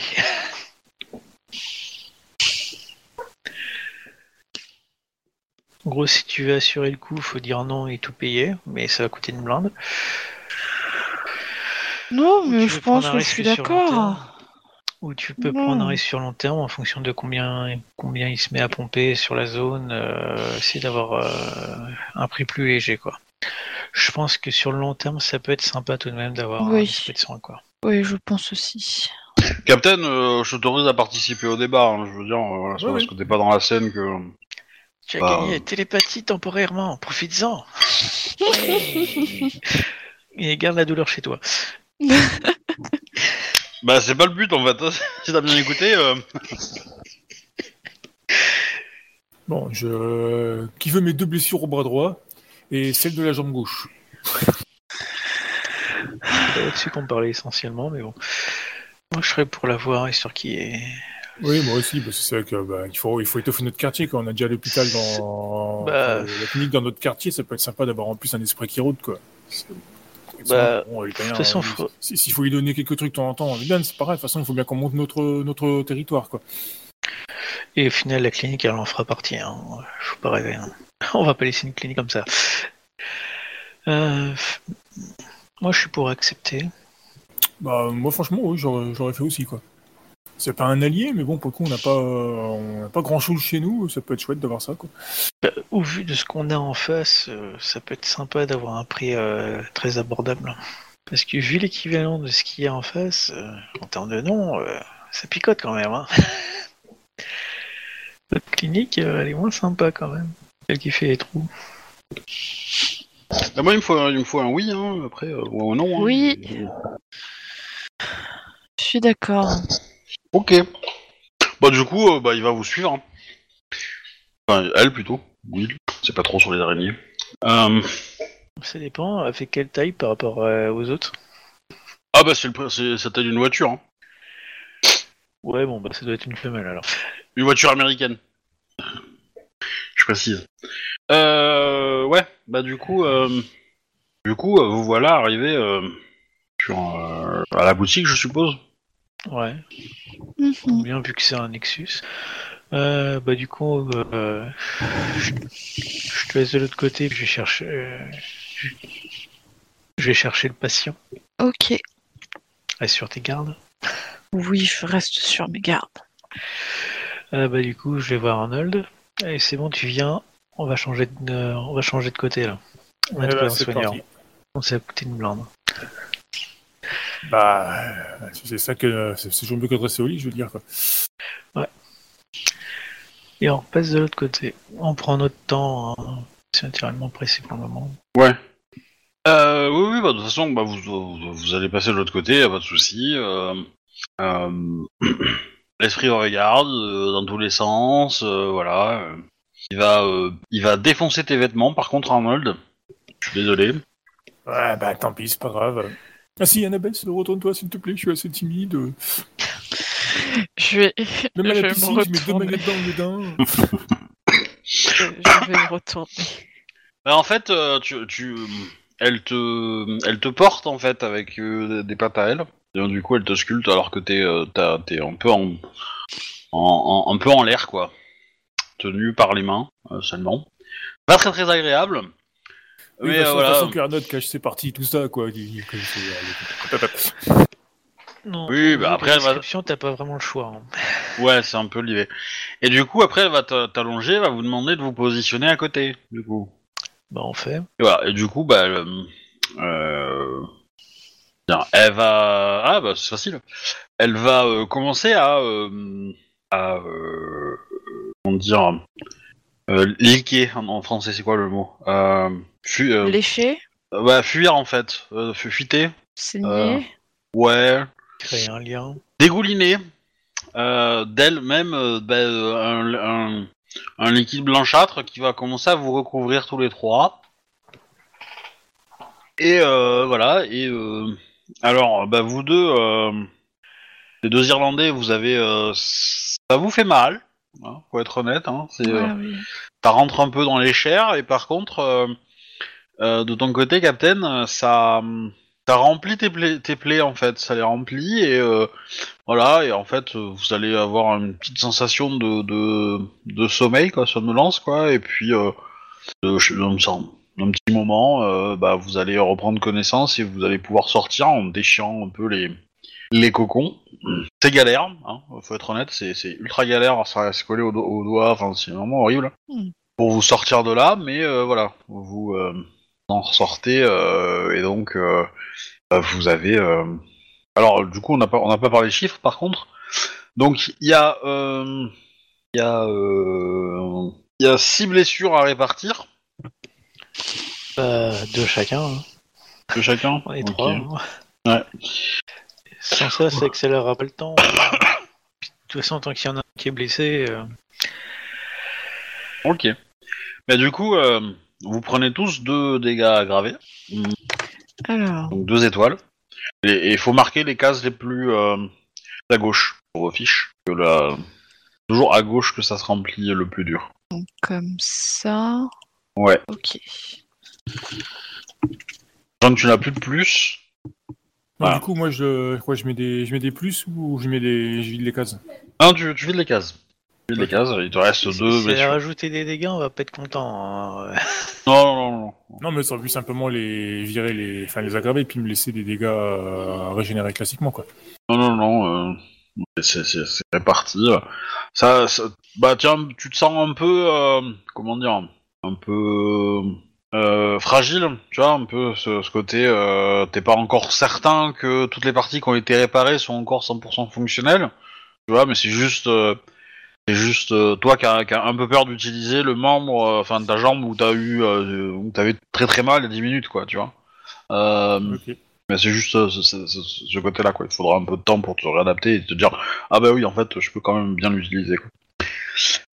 En gros, si tu veux assurer le coup, faut dire non et tout payer, mais ça va coûter une blinde. non, mais je pense que je suis d'accord. Ou tu peux prendre un risque sur long terme en fonction de combien, combien il se met à pomper sur la zone, euh, essayer d'avoir euh, un prix plus léger, quoi. Je pense que sur le long terme, ça peut être sympa tout de même d'avoir un Oui. esprit de soin, quoi. Oui, je pense aussi. Captain, euh, je t'autorise à participer au débat. hein, je veux dire, euh, voilà, c'est parce ouais. que t'es pas dans la scène que. Tu as Bah, gagné télépathie temporairement, profites-en. [laughs] Et garde la douleur chez toi. [laughs] Bah, c'est pas le but en fait. [laughs] si t'as bien écouté. euh, Bon, je... Qui veut mes deux blessures au bras droit et celle de la jambe gauche C'est là-dessus qu'on parlait essentiellement, mais bon. Moi, je serais pour l'avoir, histoire qu'il y ait... Oui, moi aussi, parce que c'est vrai que bah, il faut il faut étoffer notre quartier quand on a déjà l'hôpital dans Bah. enfin, la clinique dans notre quartier, ça peut être sympa d'avoir en plus un esprit qui rôde quoi. C'est- Bah, bon, l'Italien, de toute façon, euh, faut- si- s'il faut lui donner quelques trucs de temps en temps, eh bien, c'est pareil. De toute façon, il faut bien qu'on monte notre notre territoire quoi. Et au final, la clinique, elle en fera partie. Hein. Faut pas rêver. hein. [laughs] On va pas laisser une clinique comme ça. Euh, Moi, je suis pour accepter. Bah moi franchement, oui, j'aurais j'aurais fait aussi quoi. C'est pas un allié, mais bon, pour le coup, on n'a pas on pas grand chose chez nous. Ça peut être chouette d'avoir ça quoi. Bah, au vu de ce qu'on a en face, euh, ça peut être sympa d'avoir un prix euh, très abordable. Parce que vu l'équivalent de ce qu'il y a en face, euh, en termes de nom, euh, ça picote quand même. Hein. [laughs] Notre clinique, euh, elle est moins sympa quand même. Celle qui fait les trous. bah, moi, il me faut, il me faut un oui, hein, après, euh, ou un non. hein. Oui. Je suis d'accord. Ok. Bah, du coup, euh, bah, il va vous suivre. hein. Enfin, elle plutôt. Oui, c'est pas trop sur les araignées. Euh, Ça dépend, elle fait quelle taille par rapport euh, aux autres Ah, bah, c'est le, c'est la taille d'une voiture. hein. Ouais, bon, bah ça doit être une femelle alors. Une voiture américaine. Je précise. Euh, ouais, bah du coup, euh, du coup, euh, vous voilà arrivé euh, sur, euh, à la boutique, je suppose. Ouais, Mhm. bien vu que c'est un Nexus. Euh, bah du coup, euh, je, je te laisse de l'autre côté, puis je vais chercher, euh, je, vais chercher le patient. Ok. Reste sur tes gardes? Oui, je reste sur mes gardes. Euh, bah du coup, je vais voir Arnold. Allez, c'est bon, tu viens. On va changer de, on va changer de côté là. On va te. On s'est coûté une blinde. Bah, c'est ça que c'est toujours mieux que de rester au lit, je veux dire. Quoi. Et on repasse de l'autre côté. On prend notre temps. hein. C'est naturellement pressé pour le moment. Ouais. Euh, oui, oui, bah, de toute façon, bah, vous, vous, vous allez passer de l'autre côté, y a pas de souci. Euh, euh, [clears throat] L'esprit regarde euh, dans tous les sens, euh, voilà. euh. Il va, euh, il va défoncer tes vêtements. Par contre, Arnold, je suis désolé. Ouais, bah tant pis, c'est pas grave. Ah si, Annabelle, retourne-toi s'il te plaît, je suis assez timide. Je vais, Même à je la vais piscine, me je mets deux retourner. manettes dans le bain. Je je vais me retourner. Bah, en fait, euh, tu, tu, elle te, elle te porte en fait avec euh, des pattes à elle. Et donc, du coup, elle te sculpte alors que t'es, euh, un peu en, en, en- un peu en l'air quoi, tenu par les mains euh, seulement. Pas très très agréable. Oui, mais de euh, toute voilà. façon, cache ses parties, tout ça, quoi. c'est- Non. Oui, bah de après, la elle va- t'as pas vraiment le choix. hein. Ouais, c'est un peu l'idée. Et du coup, après, elle va t'a- t'allonger, elle va vous demander de vous positionner à côté. Du coup. Bah on fait. Et voilà, et du coup, bah, elle, euh, euh, bien, elle va, ah bah c'est facile. Elle va euh, commencer à, euh, à, euh, comment dire, euh, liquer en, en français, c'est quoi le mot euh, fu- euh, Lécher, euh, bah, fuir en fait, euh, fu- fuiter, saigner. ouais, Créer un lien. dégouliner euh, d'elle-même euh, bah, euh, un, un, un liquide blanchâtre qui va commencer à vous recouvrir tous les trois. Et euh, voilà, et euh, alors bah, vous deux, euh, les deux Irlandais, vous avez, euh, ça vous fait mal, hein, faut être honnête, hein, c'est, euh, oui. ça rentre un peu dans les chairs, et par contre, euh, euh, de ton côté, Captain, ça, ça remplit tes, plaies, tes plaies en fait, ça les remplit et voilà, et en fait, vous allez avoir une petite sensation de, de, de sommeil, quoi, somnolence, quoi, et puis de- je- un- petit moment, bah, vous allez reprendre connaissance et vous allez pouvoir sortir en déchirant un peu les, les cocons. C'est galère, hein, faut être honnête, c'est ultra galère, ça reste collé au, do- au doigt, enfin c'est vraiment horrible Hmm. pour vous sortir de là, mais euh, voilà, vous euh, en ressortez euh, et donc euh, bah, vous avez. euh, Alors du coup on n'a pas on n'a pas parlé chiffres par contre, donc il y a il y a euh, il y a six blessures à répartir Bah, deux chacun. hein. de chacun. On est trois. hein. Ouais. Sans ça, ça accélérera pas le temps. Puis, de toute façon, tant qu'il y en a un qui est blessé, euh, Ok. Mais du coup euh, vous prenez tous deux dégâts aggravés, Alors, donc deux étoiles, et il faut marquer les cases les plus euh, à gauche pour vos fiches. Que la... Toujours à gauche que ça se remplit le plus dur. donc comme ça. Ouais. Ok. Genre tu n'as plus de plus. Voilà. Du coup, moi, je, quoi, je, mets des, je mets des plus ou je mets des, je vide les cases? Non, tu, tu vides les cases. Tu vides les cases, il te reste si deux si elle rajouté des dégâts, on va pas être content. hein. [laughs] Non, non, non, non. Non, mais ça veut simplement les virer, les, enfin, les aggraver et puis me laisser des dégâts euh, régénérés classiquement, quoi. Non, non, non. euh, c'est, c'est, c'est réparti. Ça, ça- bah tiens, tu te sens un peu, euh, comment dire, un peu euh, fragile, tu vois, un peu ce, ce côté. Euh, t'es pas encore certain que toutes les parties qui ont été réparées sont encore 100% fonctionnelles, tu vois, mais c'est juste. euh, c'est juste euh, toi qui as, qui as un peu peur d'utiliser le membre, euh, enfin de ta jambe où t'as eu, euh, où t'avais très très mal il y a 10 minutes, quoi, tu vois. Euh, mais c'est juste euh, ce, ce- ce- ce côté-là, quoi. Il faudra un peu de temps pour te réadapter et te dire ah bah oui, en fait, je peux quand même bien l'utiliser. quoi.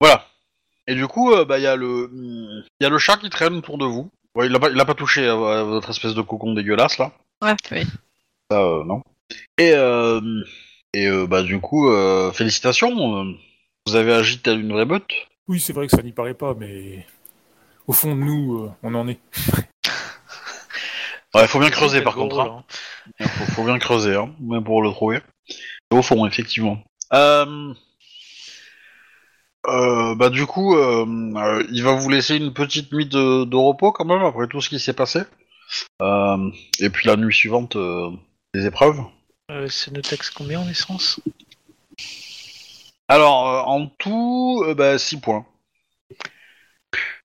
Voilà. Et du coup, euh, bah il y a le, il y a le chat qui traîne autour de vous. Ouais, il a pas, il a pas touché à, à votre espèce de cocon dégueulasse là. Ouais, oui. Ça, euh, non. Et euh, et euh, bah du coup, euh, félicitations. euh, vous avez agi tel une vraie meute. Oui, c'est vrai que ça n'y paraît pas, mais au fond de nous, euh, on en est. Ouais, faut bien creuser par contre. hein. hein. Faut bien creuser, hein, même pour le trouver. Au fond, effectivement. Euh... euh, bah du coup, euh, euh, il va vous laisser une petite nuit de, de repos quand même après tout ce qui s'est passé. Et puis la nuit suivante, les épreuves. C'est nos taxes combien en essence? Alors en tout, bah 6 points.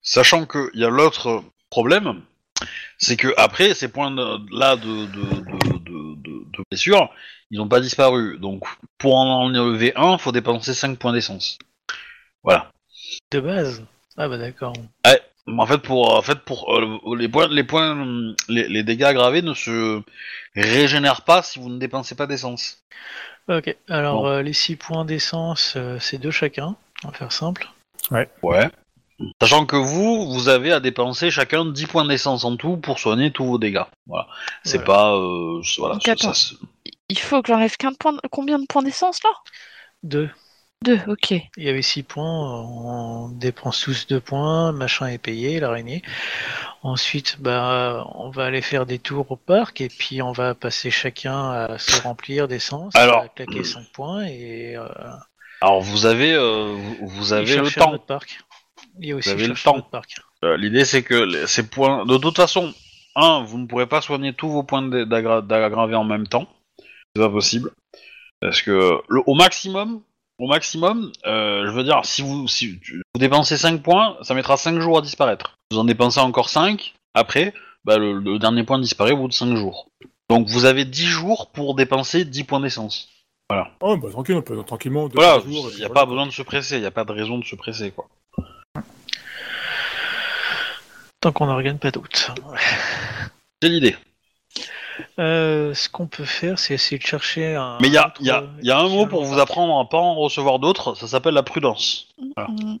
Sachant qu'il y a l'autre problème, c'est que après ces points de- là de, de, de, de, de- de blessure, ils n'ont pas disparu. Donc pour en enlever un, faut dépenser 5 points d'essence. Voilà. De base Ah bah d'accord. En fait, pour, en fait, pour euh, les points, les points, les, les dégâts aggravés ne se régénèrent pas si vous ne dépensez pas d'essence. Ok, alors Bon. euh, les 6 points d'essence, euh, c'est deux chacun, on va faire simple. Ouais. Sachant que vous, vous avez à dépenser chacun 10 points d'essence en tout pour soigner tous vos dégâts. Voilà. C'est Voilà. pas, euh, voilà. Donc, ça- attends. ça se- Il faut que j'enlève qu'un point de- combien de points d'essence là? Deux. Deux, ok. Il y avait 6 points, on dépense tous 2 points, machin est payé, l'araignée. Ensuite, bah, on va aller faire des tours au parc et puis on va passer chacun à se remplir d'essence, Alors, à claquer 5 points et euh, Alors vous avez, euh, vous, vous et avez le chercher temps. notre parc. Il y a aussi avez le chercher temps. parc. Euh, L'idée c'est que les- ces points, de toute façon, un, vous ne pourrez pas soigner tous vos points de- d'aggra- d'aggravé en même temps. C'est pas possible. Parce que le, au maximum, au maximum, euh, je veux dire, si vous, si vous dépensez 5 points, ça mettra 5 jours à disparaître. Vous en dépensez encore 5, après, bah, le, le dernier point disparaît au bout de 5 jours. Donc vous avez 10 jours pour dépenser 10 points d'essence. Oh, bah tranquille, on peut tranquillement. deux, Voilà, il n'y a voilà. pas besoin de se presser, il n'y a pas de raison de se presser, quoi. Tant qu'on n'organe pas d'autres. C'est l'idée. Euh, ce qu'on peut faire, c'est essayer de chercher un. Mais il y a, autre, y a- y a un mot pour vous apprendre à pas en recevoir d'autres, ça s'appelle la prudence. Voilà. Mm.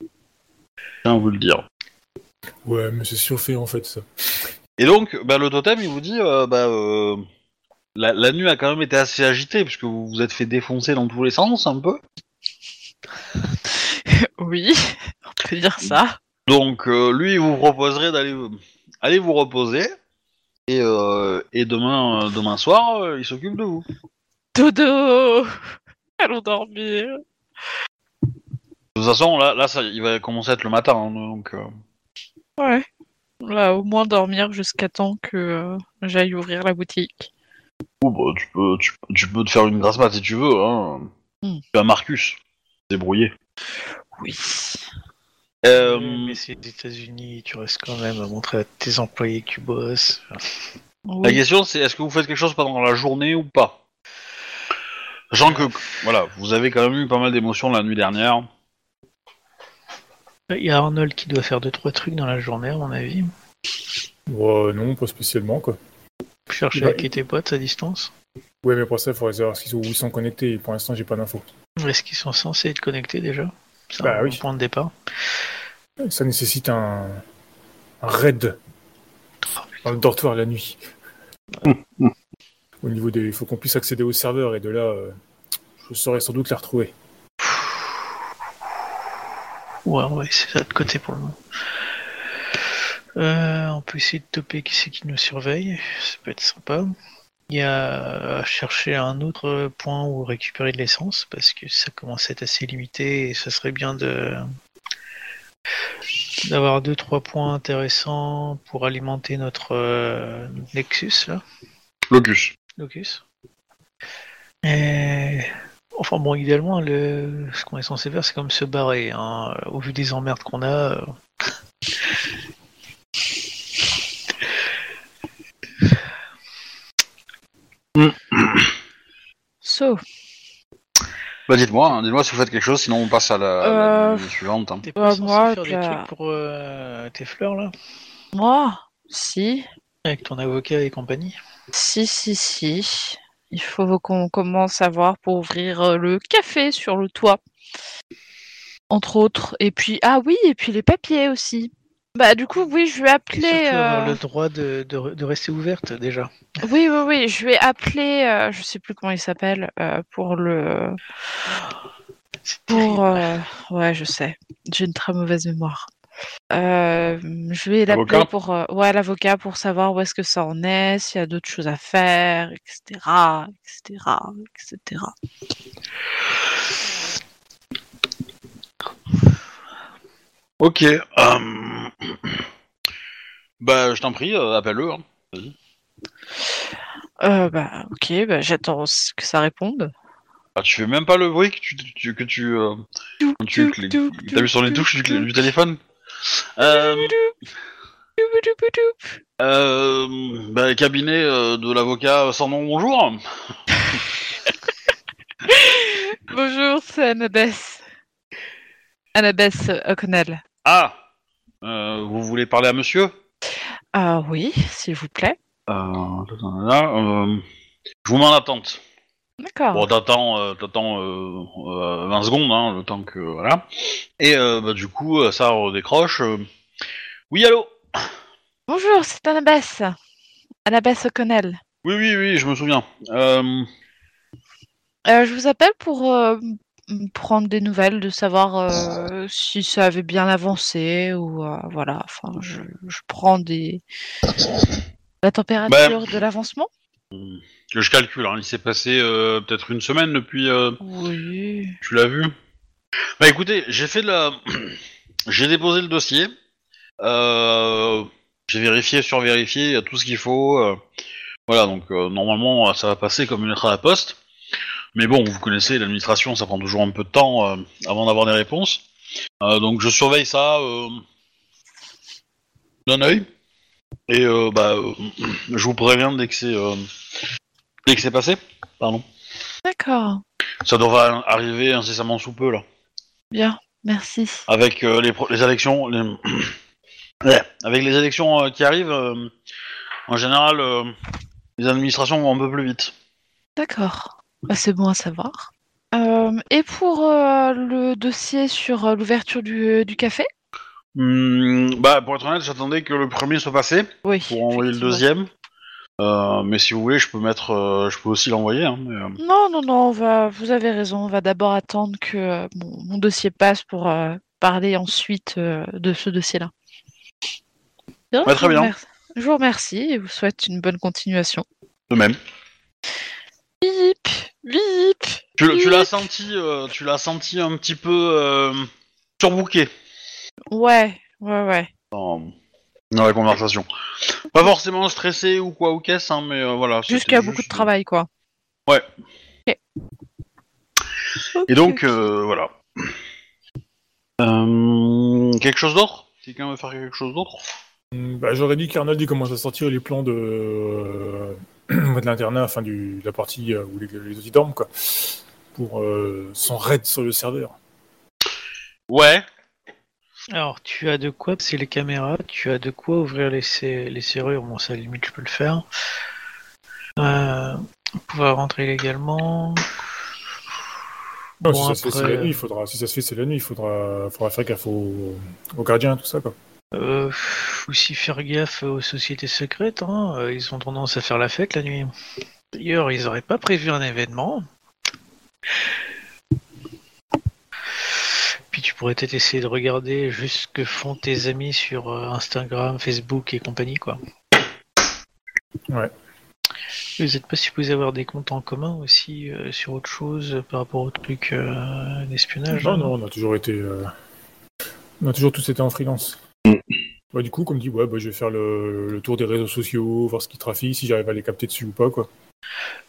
Je tiens à vous le dire. Ouais, mais c'est surfait en fait ça. Et donc, bah, le totem, il vous dit, euh, bah, euh, la, la nuit a quand même été assez agitée, puisque vous vous êtes fait défoncer dans tous les sens, un peu. [laughs] oui, on peut dire ça. Donc, euh, lui, il vous proposerait d'aller aller vous reposer, et, euh, et demain, euh, demain soir, euh, il s'occupe de vous. Dodo [laughs] Allons dormir. De toute façon, là, là ça, il va commencer à être le matin, hein, donc... euh, Ouais. Là, au moins dormir jusqu'à temps que euh, j'aille ouvrir la boutique. Oh, bah, tu, peux, tu, tu peux te faire une grasse mat si tu veux. Hein. Hmm. Tu as Marcus. Débrouillé. Oui. Euh, Mais c'est les États-Unis, tu restes quand même à montrer à tes employés que tu bosses. La Oui. question, c'est est-ce que vous faites quelque chose pendant la journée ou pas? Sachant que, voilà, vous avez quand même eu pas mal d'émotions la nuit dernière. Il y a Arnold qui doit faire deux trois trucs dans la journée, à mon avis. Ouais, non, pas spécialement quoi. Chercher Bah, à qui tes potes à distance. Ouais, mais pour ça, il faudrait savoir où ils sont connectés. et Pour l'instant, j'ai pas d'infos. Est-ce qu'ils sont censés être connectés déjà? C'est Bah un oui. bon point de départ. Ça nécessite un, un raid dans le dortoir la nuit. Au niveau des, il faut qu'on puisse accéder au serveur et de là, euh, je saurais sans doute les retrouver. Ouais, on va essayer ça de côté pour le moment. Euh, on peut essayer de toper qui c'est qui nous surveille, ça peut être sympa. Il y a à chercher un autre point où récupérer de l'essence, parce que ça commence à être assez limité et ça serait bien de d'avoir deux trois points intéressants pour alimenter notre euh, Nexus là, Locus. Locus. Et enfin bon, idéalement, le... ce qu'on est censé faire, c'est comme se barrer. Hein. Au vu des emmerdes qu'on a. euh, So, Bah dites-moi, hein, dites-moi si vous faites quelque chose, sinon on passe à la, la Euh, nuit suivante. hein. T'es Bah, pas censé moi, faire des là- trucs pour euh, tes fleurs là moi, si, Avec ton avocat et compagnie si, si, si. Il faut qu'on commence à voir pour ouvrir euh, le café sur le toit. Entre autres. Et puis, ah oui, et puis les papiers aussi. Bah, du coup, oui, je vais Et appeler. surtout euh, le droit de, de, de rester ouverte déjà? Oui, oui, oui, je vais appeler, euh, je sais plus comment il s'appelle, euh, pour le. Pour. euh, Ouais, je sais. j'ai une très mauvaise mémoire. Euh, je vais l'appeler pour euh, ouais l'avocat pour savoir où est-ce que ça en est, s'il y a d'autres choses à faire, etc., etc., etc. Ok. euh, [clears throat] Bah, je t'en prie, euh, appelle-le. hein. Euh, bah ok, bah, j'attends s- que ça réponde. Ah, tu fais même pas le bruit que tu, tu- que tu, euh, quand tu cl- que t'appuies sur les touches du, téléphone? Euh, euh, bah, cabinet euh, de l'avocat sans nom, bonjour. [laughs] Bonjour, c'est Annabeth. Annabeth O'Connell. Ah, euh, vous voulez parler à monsieur? Ah oui, s'il vous plaît. euh, euh, Je vous mets en attente. D'accord. Bon, t'attends, euh, t'attends euh, euh, 20 secondes, hein, le temps que voilà. Et bah, du coup, ça redécroche. Oui, allô? Bonjour, c'est Annabeth. Annabeth O'Connell. Oui, oui, oui, je me souviens. Je vous appelle pour prendre des nouvelles, de savoir euh, si ça avait bien avancé ou euh, voilà. Enfin, je, je prends des la température de l'avancement. que je calcule, hein, il s'est passé euh, peut-être une semaine depuis. Oui. tu l'as vu Bah écoutez, j'ai fait de la, [clears throat] j'ai déposé le dossier. J'ai vérifié, survérifié, il y a tout ce qu'il faut. voilà, donc normalement ça va passer comme une lettre à la poste. Mais bon, vous connaissez l'administration, ça prend toujours un peu de temps euh, avant d'avoir des réponses. Euh, donc je surveille ça euh, d'un œil. Et bah, je vous préviens dès que c'est dès que c'est passé. Pardon. D'accord. Ça devrait arriver incessamment sous peu là. Bien. Merci. Avec les, pro- les élections, les... [coughs] Ouais, avec les élections qui arrivent, en général, les administrations vont un peu plus vite. D'accord. Bah, c'est bon à savoir. Euh, et pour euh, le dossier sur euh, l'ouverture du, du café? Hmm, bah, pour être honnête, j'attendais que le premier soit passé Oui. pour envoyer le effectivement. deuxième. Euh, mais si vous voulez, je peux mettre, euh, je peux aussi l'envoyer. Hein, mais, euh, Non, non, non, on va, vous avez raison. On va d'abord attendre que euh, mon, mon dossier passe pour euh, parler ensuite euh, de ce dossier-là. Bien, je très vous bien. remercie- Je vous remercie et vous souhaite une bonne continuation. de même. Bip. Tu, l- tu l'as senti, euh, tu l'as senti un petit peu euh, surbooké Ouais, ouais, ouais. dans, dans la conversation. Pas forcément stressé ou quoi ou qu'est-ce, hein, mais euh, voilà. Juste c'était qu'il y a beaucoup de juste- travail, quoi. Ouais. Ok. Et donc, euh, voilà. Euh, quelque chose d'autre? Quelqu'un veut faire quelque chose d'autre? Hum, Bah, J'aurais dit qu'Arnold il commence à sortir les plans de, euh, [clears throat] de l'internat, enfin du, de la partie euh, où les, les autres dorment, quoi, pour euh, son raid sur le serveur. Ouais. Alors, tu as de quoi passer les caméras, tu as de quoi ouvrir les, les serrures, bon, ça, à la limite, je peux le faire. Euh, pouvoir rentrer légalement. Bon, si ça se fait, c'est la nuit, il faudra, si ça se fait, c'est la nuit, il faudra, faudra faire gaffe aux, aux gardiens, tout ça, quoi. Euh, aussi faire gaffe aux sociétés secrètes, hein, euh, ils ont tendance à faire la fête la nuit. D'ailleurs, ils auraient pas prévu un événement. Puis tu pourrais peut-être essayer de regarder juste ce que font tes amis sur euh, Instagram, Facebook et compagnie, quoi. Ouais. Vous n'êtes pas supposé avoir des comptes en commun aussi euh, sur autre chose euh, par rapport au truc euh, d'espionnage Non, là, non, on a toujours été, on a toujours tous été en freelance. Ouais, du coup, comme dit, ouais, bah, je vais faire le, le tour des réseaux sociaux, voir ce qu'ils trafiquent, si j'arrive à les capter dessus ou pas, quoi.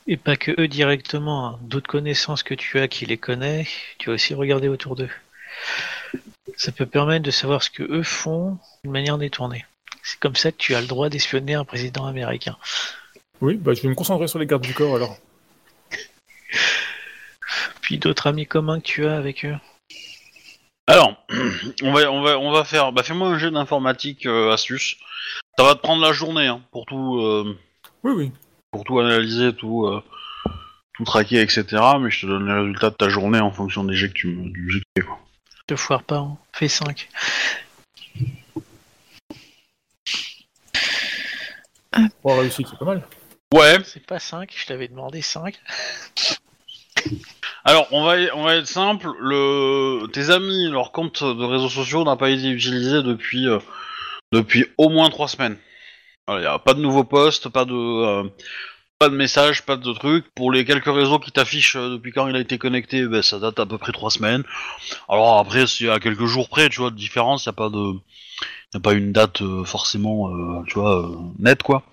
Et pas que eux directement, hein. d'autres connaissances que tu as qui les connaissent, tu vas aussi regarder autour d'eux. Ça peut permettre de savoir ce que eux font d'une manière détournée. C'est comme ça que tu as le droit d'espionner un président américain. Oui, bah, je vais me concentrer sur les gardes du corps, alors. [laughs] Puis d'autres amis communs que tu as avec eux. Alors, [clears throat] on va, on va, on va faire. Bah, fais-moi un jeu d'informatique euh, astuce. Ça va te prendre la journée hein, pour tout, euh, Oui, oui. pour tout analyser, tout, euh, tout traquer, etc. Mais je te donne les résultats de ta journée en fonction des jets que tu me, du jet que tu fais, quoi. Te foire pas, hein. fais 5. Trois réussites, c'est pas mal. Ouais. C'est pas 5, je t'avais demandé 5. Alors, on va, on va être simple. Le, tes amis, leur compte de réseaux sociaux n'a pas été utilisé depuis, euh, au moins trois semaines. Il n'y a pas de nouveaux posts, pas de, euh, pas de messages, pas de trucs. Pour les quelques réseaux qui t'affichent euh, depuis quand il a été connecté, ben, ça date à peu près trois semaines. Alors après, c'est à quelques jours près, tu vois, de différence. Il n'y a pas de, y a pas une date forcément, tu vois, nette quoi.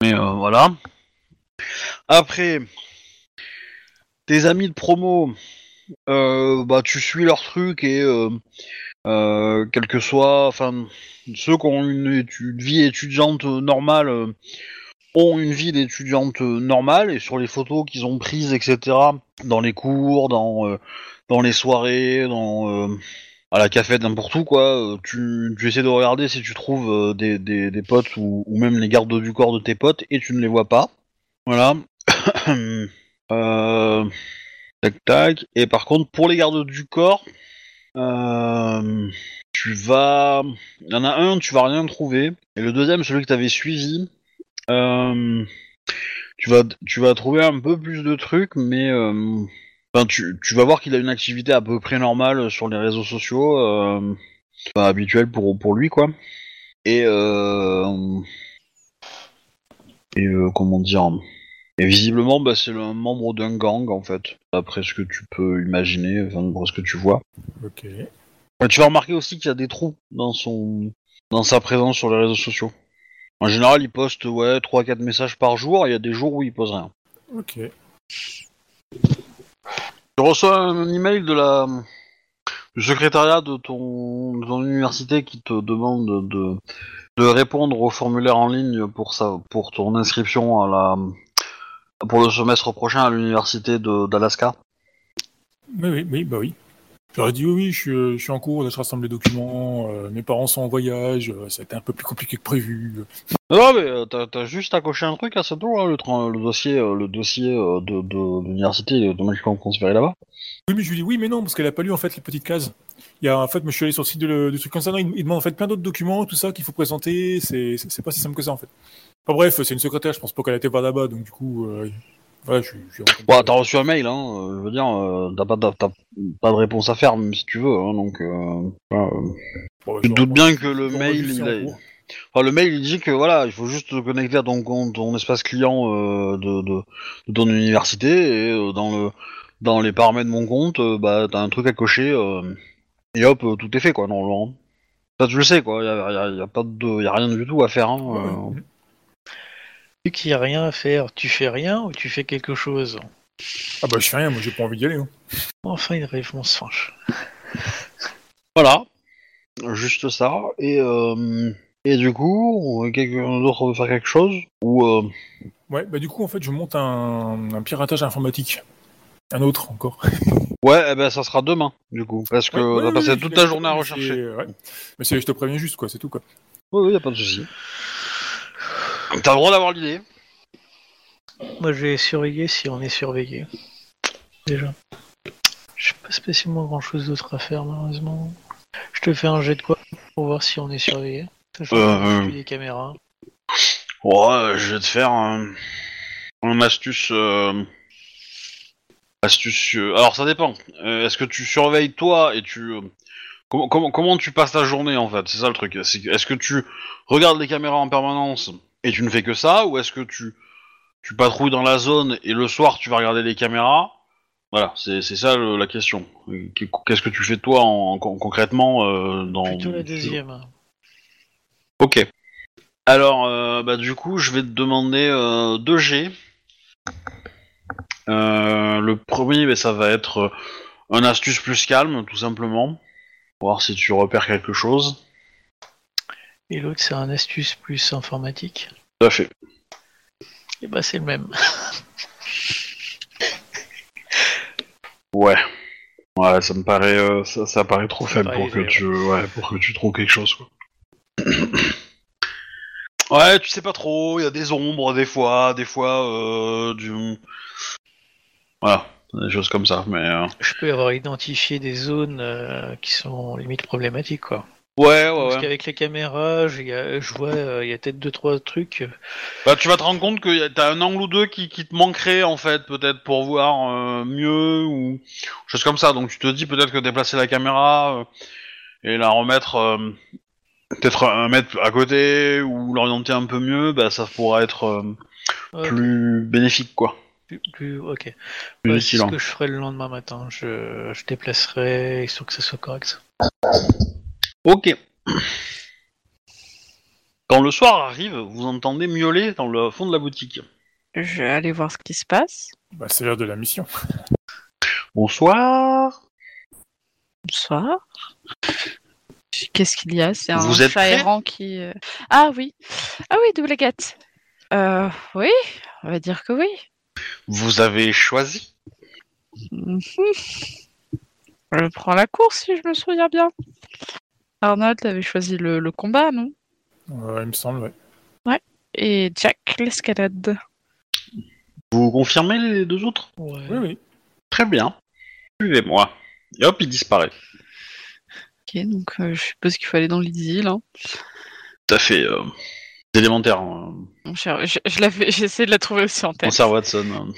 Mais voilà. Après, tes amis de promo, euh, bah tu suis leurs trucs et euh, euh, quel que soit, enfin ceux qui ont une, vie étudiante normale ont une vie d'étudiante normale et sur les photos qu'ils ont prises, etc. Dans les cours, dans les soirées, dans à la cafette, n'importe où quoi. Tu, tu essaies de regarder si tu trouves des, potes ou même les gardes du corps de tes potes et tu ne les vois pas. Voilà. [clears throat] euh, tac tac. Et par contre, pour les gardes du corps, euh, tu vas. Il y en a un, tu vas rien trouver. Et le deuxième, celui que tu avais suivi, euh, tu, vas, tu vas trouver un peu plus de trucs, mais. euh, Enfin, tu, tu vas voir qu'il a une activité à peu près normale sur les réseaux sociaux, euh, pas habituel pour, pour lui, quoi. Et, euh, et comment dire? Et visiblement, bah, c'est un membre d'un gang, en fait, d'après ce que tu peux imaginer, enfin, d'après ce que tu vois. Ok. Tu vas remarquer aussi qu'il y a des trous dans son dans sa présence sur les réseaux sociaux. En général, il poste ouais 3-4 messages par jour, et il y a des jours où il pose rien. Ok. Tu reçois un email de la du secrétariat de ton, de ton université qui te demande de, de répondre au formulaire en ligne pour ça pour ton inscription à la pour le semestre prochain à l'université d'Alaska. Oui, oui, oui, bah oui. J'aurais dit oui, oui, je suis, je suis en cours, là, je rassemble les documents, euh, mes parents sont en voyage, euh, ça a été un peu plus compliqué que prévu. Non mais euh, t'as t'as juste à cocher un truc à ce tour, hein, le, tra- le dossier le dossier de, de l'université est automatiquement transféré là-bas. Oui, mais je lui dis oui, mais non, parce qu'elle a pas lu en fait les petites cases. Il y a en fait, je suis allé sur le site de le- du truc concernant, il, il demande en fait plein d'autres documents, tout ça qu'il faut présenter. C'est c'est c'est pas si simple que ça en fait. Enfin bref, c'est une secrétaire, je pense pas qu'elle a été voir là-bas, donc du coup, voilà, je, suis- je suis. Bon, t'as reçu un mail, hein, euh, je veux dire, euh, t'as pas, t'as pas de réponse à faire même si tu veux, hein, donc euh, voilà, euh, Bon, bah, tu je te doutes vais bien que le je mail, il. Enfin, le mail il dit que voilà, il faut juste te connecter à ton compte, ton espace client euh, de, de, de ton université et euh, dans le dans les paramètres de mon compte, euh, bah t'as un truc à cocher euh, et hop, euh, tout est fait quoi, normalement. Ça tu le sais quoi, y a, y a- y a pas de, y a rien du tout à faire. Hein, Ouais, euh. ouais. Vu qu'il n'y a rien à faire, tu fais rien ou tu fais quelque chose? Ah bah je fais rien, moi j'ai pas envie d'y aller. hein. Enfin, une réponse franche. [laughs] Voilà, juste ça. Et euh, et du coup, quelqu'un d'autre veut faire quelque chose ou euh, Ouais, bah du coup en fait je monte un, un piratage informatique. Un autre encore. [laughs] ouais, eh ben ça sera demain du coup, parce que t'as ouais, passé toute l'ai- journée à mais rechercher. c'est- ouais. Mais c'est, je te préviens juste quoi, c'est tout quoi. Oui, oui, y a pas de souci. T'as le droit d'avoir l'idée. Moi, je vais surveiller si on est surveillé. Déjà. Je pas spécialement grand chose d'autre à faire, malheureusement. Je te fais un jet de quoi pour voir si on est surveillé. Sachant Euh, euh. j'ai des caméras. Ouais, je vais te faire un, un astuce. euh, Astuce. euh, Alors ça dépend. Euh, Est-ce que tu surveilles toi et tu. Comment, comment, comment tu passes ta journée en fait? C'est ça le truc. Est-ce que tu regardes les caméras en permanence? Et tu ne fais que ça Ou est-ce que tu, tu patrouilles dans la zone et le soir tu vas regarder les caméras? Voilà, c'est c'est ça le- la question. Qu'est-ce que tu fais toi en, con- concrètement euh, dans. Plutôt la deuxième. Ok. Alors, euh, bah, du coup, je vais te demander euh, deux G. Euh, le premier, bah, ça va être euh, un astuce plus calme, tout simplement. Voir si tu repères quelque chose. Et l'autre, c'est un astuce plus informatique. Tout à fait. Et bah, c'est le même. Ouais. Ouais, ça me paraît, euh, ça, ça paraît trop faible paraît pour que tu, ouais, pour que tu trouves quelque chose, quoi. [coughs] ouais, tu sais pas trop. Il y a des ombres des fois, des fois euh, du. Voilà, des choses comme ça, mais. euh, Je peux avoir identifié des zones euh, qui sont limite problématiques, quoi. Ouais, ouais, Parce ouais. qu'avec les caméras, je, a- je vois, euh, il y a peut-être deux trois trucs. Bah, tu vas te rendre compte que t'as un angle ou deux qui, qui te manquerait en fait, peut-être pour voir euh, mieux ou chose comme ça. Donc tu te dis peut-être que déplacer la caméra euh, et la remettre euh, peut-être un mètre à côté ou l'orienter un peu mieux, bah ça pourra être euh, plus bénéfique quoi. plus, plus- ok. Plus Ouais, c'est ce que je ferai le lendemain matin. Je, je déplacerai histoire que ça soit correct. Ok. Quand le soir arrive, vous entendez miauler dans le fond de la boutique. Je vais aller voir ce qui se passe. Bah, c'est l'heure de la mission. Bonsoir. Bonsoir. Qu'est-ce qu'il y a? C'est un Vous êtes chat prêts errant qui. euh, Ah oui. Ah oui, double agate. Euh, oui, on va dire que oui. Vous avez choisi Mhm. Je prends la course si je me souviens bien. Arnold avait choisi le, le combat, non? Euh, il me semble, ouais. Et Jack l'escalade. Vous confirmez les deux autres? Ouais. Oui, oui. Très bien. Suivez-moi. Et hop, il disparaît. Ok, donc euh, je suppose qu'il faut aller dans l'idylle. Hein. Tout à fait. Euh, c'est élémentaire. hein. Mon cher, je, je l'avais- [laughs] j'ai essayé de la trouver aussi en tête. Conserve Watson.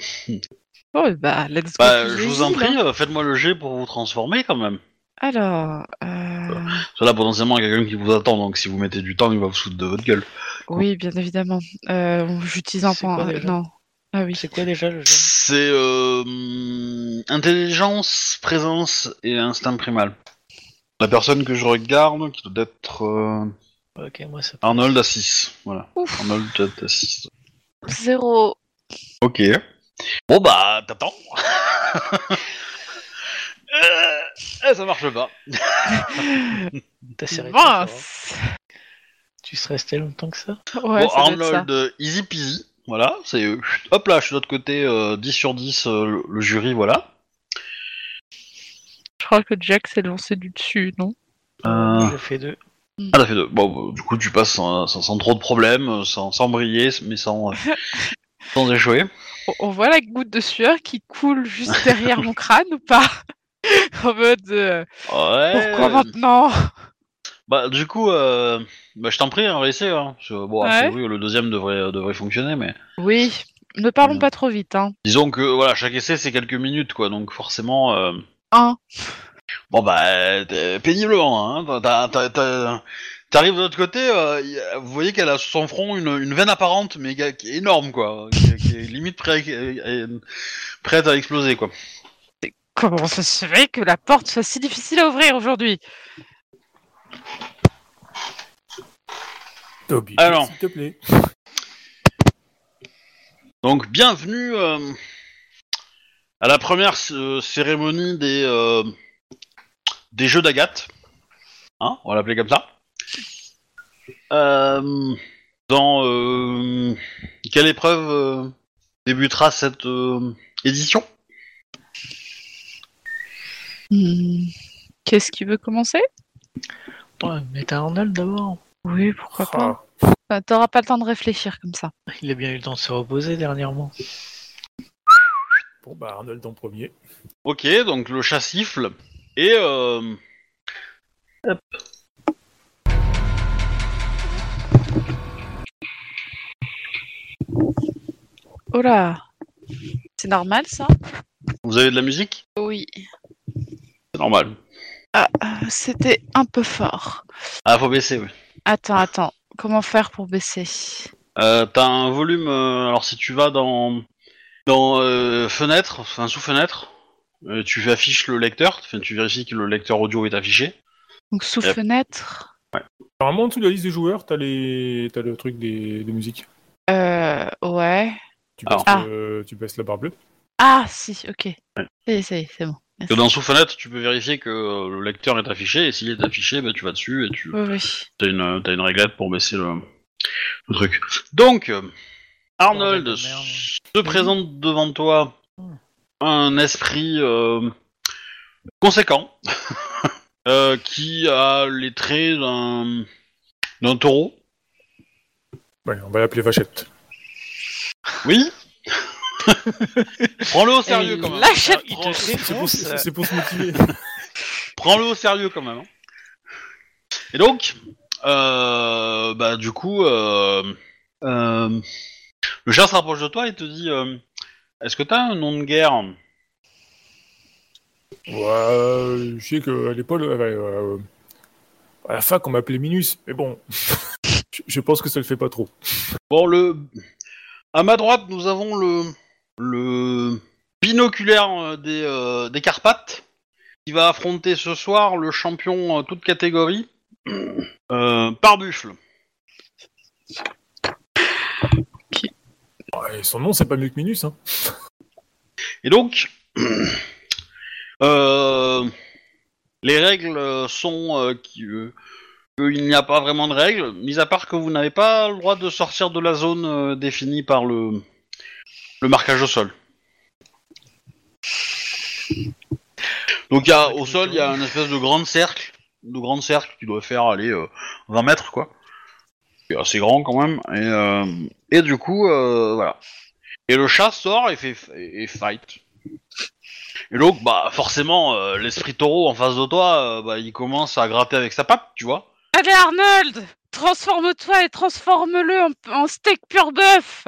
Oh, bah, let's go. Bah, je vous en prie, hein. euh, faites-moi le jet pour vous transformer quand même. Alors, euh, Parce que là, potentiellement, il y a quelqu'un qui vous attend, donc si vous mettez du temps, il va vous foutre de votre gueule. oui, bien évidemment. Euh, J'utilise un point. quoi, euh, non. Ah oui. C'est quoi déjà le jeu C'est euh, intelligence, présence et instinct primal. La personne que je regarde, qui doit être euh, Ok, moi ça. Arnold à 6. Voilà. Ouf. Arnold doit être à 6. Zéro. Ok. Bon bah, t'attends. [laughs] euh, eh, ça marche pas. [laughs] T'as serré. Mince. Tu serais resté longtemps que ça Ouais, bon, ça doit être ça. Arnold, euh, easy peasy. Voilà, c'est. euh, hop là, je suis de l'autre côté, euh, 10 sur 10, euh, le, le jury, voilà. Je crois que Jack s'est lancé du dessus, non? Euh, J'ai fait deux. Ah, t'as fait deux. Bon, bah, du coup, tu passes sans, sans- sans trop de problèmes, sans, sans briller, mais sans, euh, [laughs] sans échouer. on, on voit la goutte de sueur qui coule juste derrière [laughs] mon crâne ou pas? [laughs] En mode euh, Ouais. pourquoi maintenant? Bah, du coup, euh, bah, je t'en prie, va essayer. Hein. Que, bon, a Ouais. priori, le deuxième devrait, devrait fonctionner, mais Oui, ne parlons Mm. pas trop vite, hein. disons que voilà, chaque essai c'est quelques minutes, quoi. Donc forcément, euh, Un. bon bah, péniblement. Hein. T'as- t'as- t'as- T'arrives de l'autre côté, euh, y a- vous voyez qu'elle a sur son front une, une veine apparente, mais qui est énorme, quoi. Qui, qui est limite prête à exploser, quoi. Comment ça se fait que la porte soit si difficile à ouvrir aujourd'hui Toby, Alors. s'il te plaît. Donc, bienvenue euh, à la première euh, cérémonie des, euh, des Jeux d'Agathe. Hein, on va l'appeler comme ça. Euh, dans euh, quelle épreuve euh, débutera cette euh, édition? Hmm, Qu'est-ce qui veut commencer? Ouais, mais t'as Arnold d'abord. Oui, pourquoi pas. Ah, Bah, T'auras pas le temps de réfléchir comme ça. Il a bien eu le temps de se reposer dernièrement. Bon, bah, Arnold en premier. Ok, donc le chat siffle. Et euh, Oh là C'est normal ça? Vous avez de la musique? Oui. C'est normal. Ah, c'était un peu fort. Ah, faut baisser, oui. Attends, attends. Comment faire pour baisser? Euh, T'as un volume. euh, alors si tu vas dans dans euh, fenêtre, enfin sous fenêtre, euh, tu affiches le lecteur. Enfin, tu vérifies que le lecteur audio est affiché. Donc sous Yep. fenêtre? Normalement, en dessous de la liste des joueurs, t'as les... t'as le truc des... de musique. Euh, ouais. Tu Alors. baisses, le- tu baisses la barre bleue. Ah, si, ok. C'est, c'est, c'est bon. Que dans sous fenêtre, tu peux vérifier que euh, le lecteur est affiché. Et s'il est affiché, bah, tu vas dessus et tu Oui, oui. t'as une t'as une réglette pour baisser le, le truc. Donc euh, Arnold Bordel de merde. se présente devant toi un esprit euh, conséquent [laughs] euh, qui a les traits d'un d'un taureau. Ouais, on va l'appeler Vachette. Oui. [laughs] Prends-le au sérieux quand même. Lâche Prends- te C'est pour, défonce. c'est pour se motiver. [laughs] Prends-le au sérieux quand même. hein. Et donc, euh, bah du coup, euh, euh, le chat se rapproche de toi et te dit euh, Est-ce que t'as un nom de guerre? Ouais, je sais qu'à l'époque, euh, euh, à la fac, on m'appelait Minus, mais bon, [laughs] je- je pense que ça le fait pas trop. Bon, le. À ma droite, nous avons le. Le. Binoculaire euh, des, euh, des Carpates, qui va affronter ce soir le champion euh, toute catégorie, euh, Parbuffle. Ouais, son nom, c'est pas mieux que Minus, hein. Et donc, [clears throat] euh, les règles sont euh, qui- euh, qu'il n'y a pas vraiment de règles, mis à part que vous n'avez pas le droit de sortir de la zone euh, définie par le, le marquage au sol. Donc y a, au sol, il y a un espèce de grand cercle, de grand cercle qui doit faire aller euh, 20 mètres quoi. C'est assez grand quand même. Et, euh, du coup, euh, voilà. Et le chat sort et fait fight. Et donc, bah forcément, euh, l'esprit taureau en face de toi, euh, bah, il commence à gratter avec sa patte, tu vois. Allez Arnold Transforme-toi et transforme-le en, en steak pur bœuf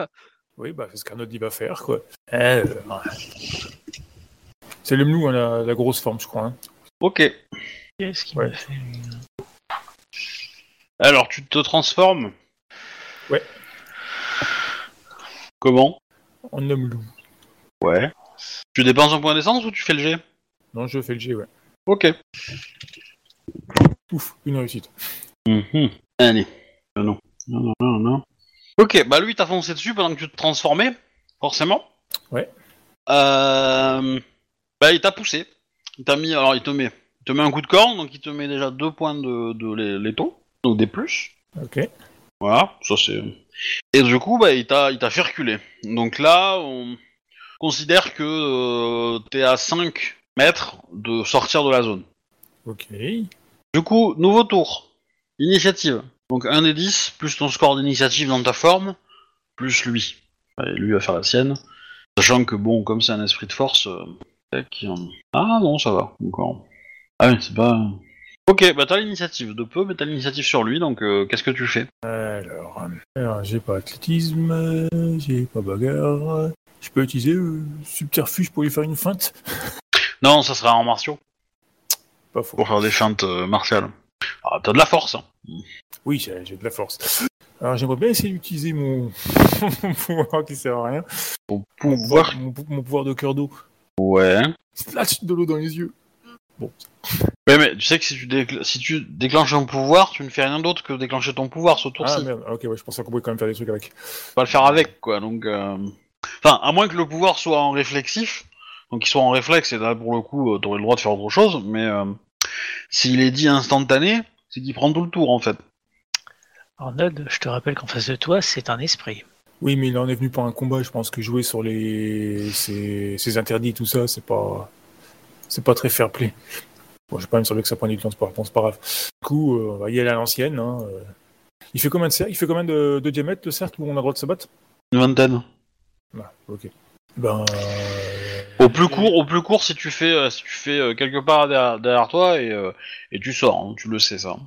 Oui, bah, c'est ce qu'Arnaud il va faire, quoi. Euh, C'est le mlou, hein, la, la grosse forme, je crois. Hein. Ok. Qu'est-ce qu'il Ouais. m'a fait Alors, tu te transformes? Ouais. Comment? En homme loup. Ouais. Tu dépenses un point d'essence ou tu fais le G Non, je fais le G, ouais. Ok. Ouf, une réussite. Mhm. Allez. Euh, non. Non, non, non, non. Ok, bah lui, t'as foncé dessus pendant que tu te transformais, forcément. Ouais. Euh... Bah, il t'a poussé. Il t'a mis. Alors, il te met. Il te met un coup de corne, donc il te met déjà deux points de, de donc des plus. Ok. Voilà, ça c'est. Et du coup, bah, il t'a, il t'a fait reculer. Donc là, on considère que euh, t'es à 5 mètres de sortir de la zone. Ok. Du coup, nouveau tour. Initiative. Donc 1 des 10, plus ton score d'initiative dans ta forme, plus lui. Et lui va faire la sienne. Sachant que bon, comme c'est un esprit de force... euh, tac, euh, Ah non, ça va, encore. Ah oui, c'est pas... Ok, bah t'as l'initiative de peu, mais t'as l'initiative sur lui, donc euh, qu'est-ce que tu fais? Alors, alors, j'ai pas athlétisme, euh, j'ai pas bagarre. Je peux utiliser euh, subterfuge pour lui faire une feinte? Non, ça sera en martiaux, Pas faux. pour faire des feintes euh, martiales. Ah, t'as de la force, hein. Oui, j'ai j'ai de la force. Alors, j'aimerais bien essayer d'utiliser mon... [laughs] mon pouvoir qui sert à rien. Mon pouvoir... Mon, pou- mon pouvoir de cœur d'eau. Ouais. Slash de l'eau dans les yeux. Ouais, mais tu sais que si tu, décl- si tu déclenches un pouvoir, tu ne fais rien d'autre que déclencher ton pouvoir ce Ah tour-ci. merde, ok, ouais, je pensais qu'on pouvait quand même faire des trucs avec. pas le faire avec, quoi. Donc, euh, enfin, à moins que le pouvoir soit en réflexif, donc qu'il soit en réflexe, et là pour le coup, euh, t'aurais le droit de faire autre chose. Mais euh, s'il est dit instantané, c'est qu'il prend tout le tour en fait. Arnold, je te rappelle qu'en face de toi, c'est un esprit. Oui, mais il en est venu pour un combat. Je pense que jouer sur les ces, ces interdits, tout ça, c'est pas c'est pas très fair play. Bon, j'ai pas même semblé que ça prenait du temps, c'est pas, bon, c'est pas grave. Du coup, euh, on va y aller à l'ancienne. Hein. euh. Il fait combien de cercles Il fait combien de, de diamètre le cercle où on a le droit de se battre? Une vingtaine. Ah, Ok. Ben. Au plus court, au plus court, si tu fais, euh, si tu fais euh, quelque part derrière, derrière toi et, euh, et tu sors, hein, tu le sais ça.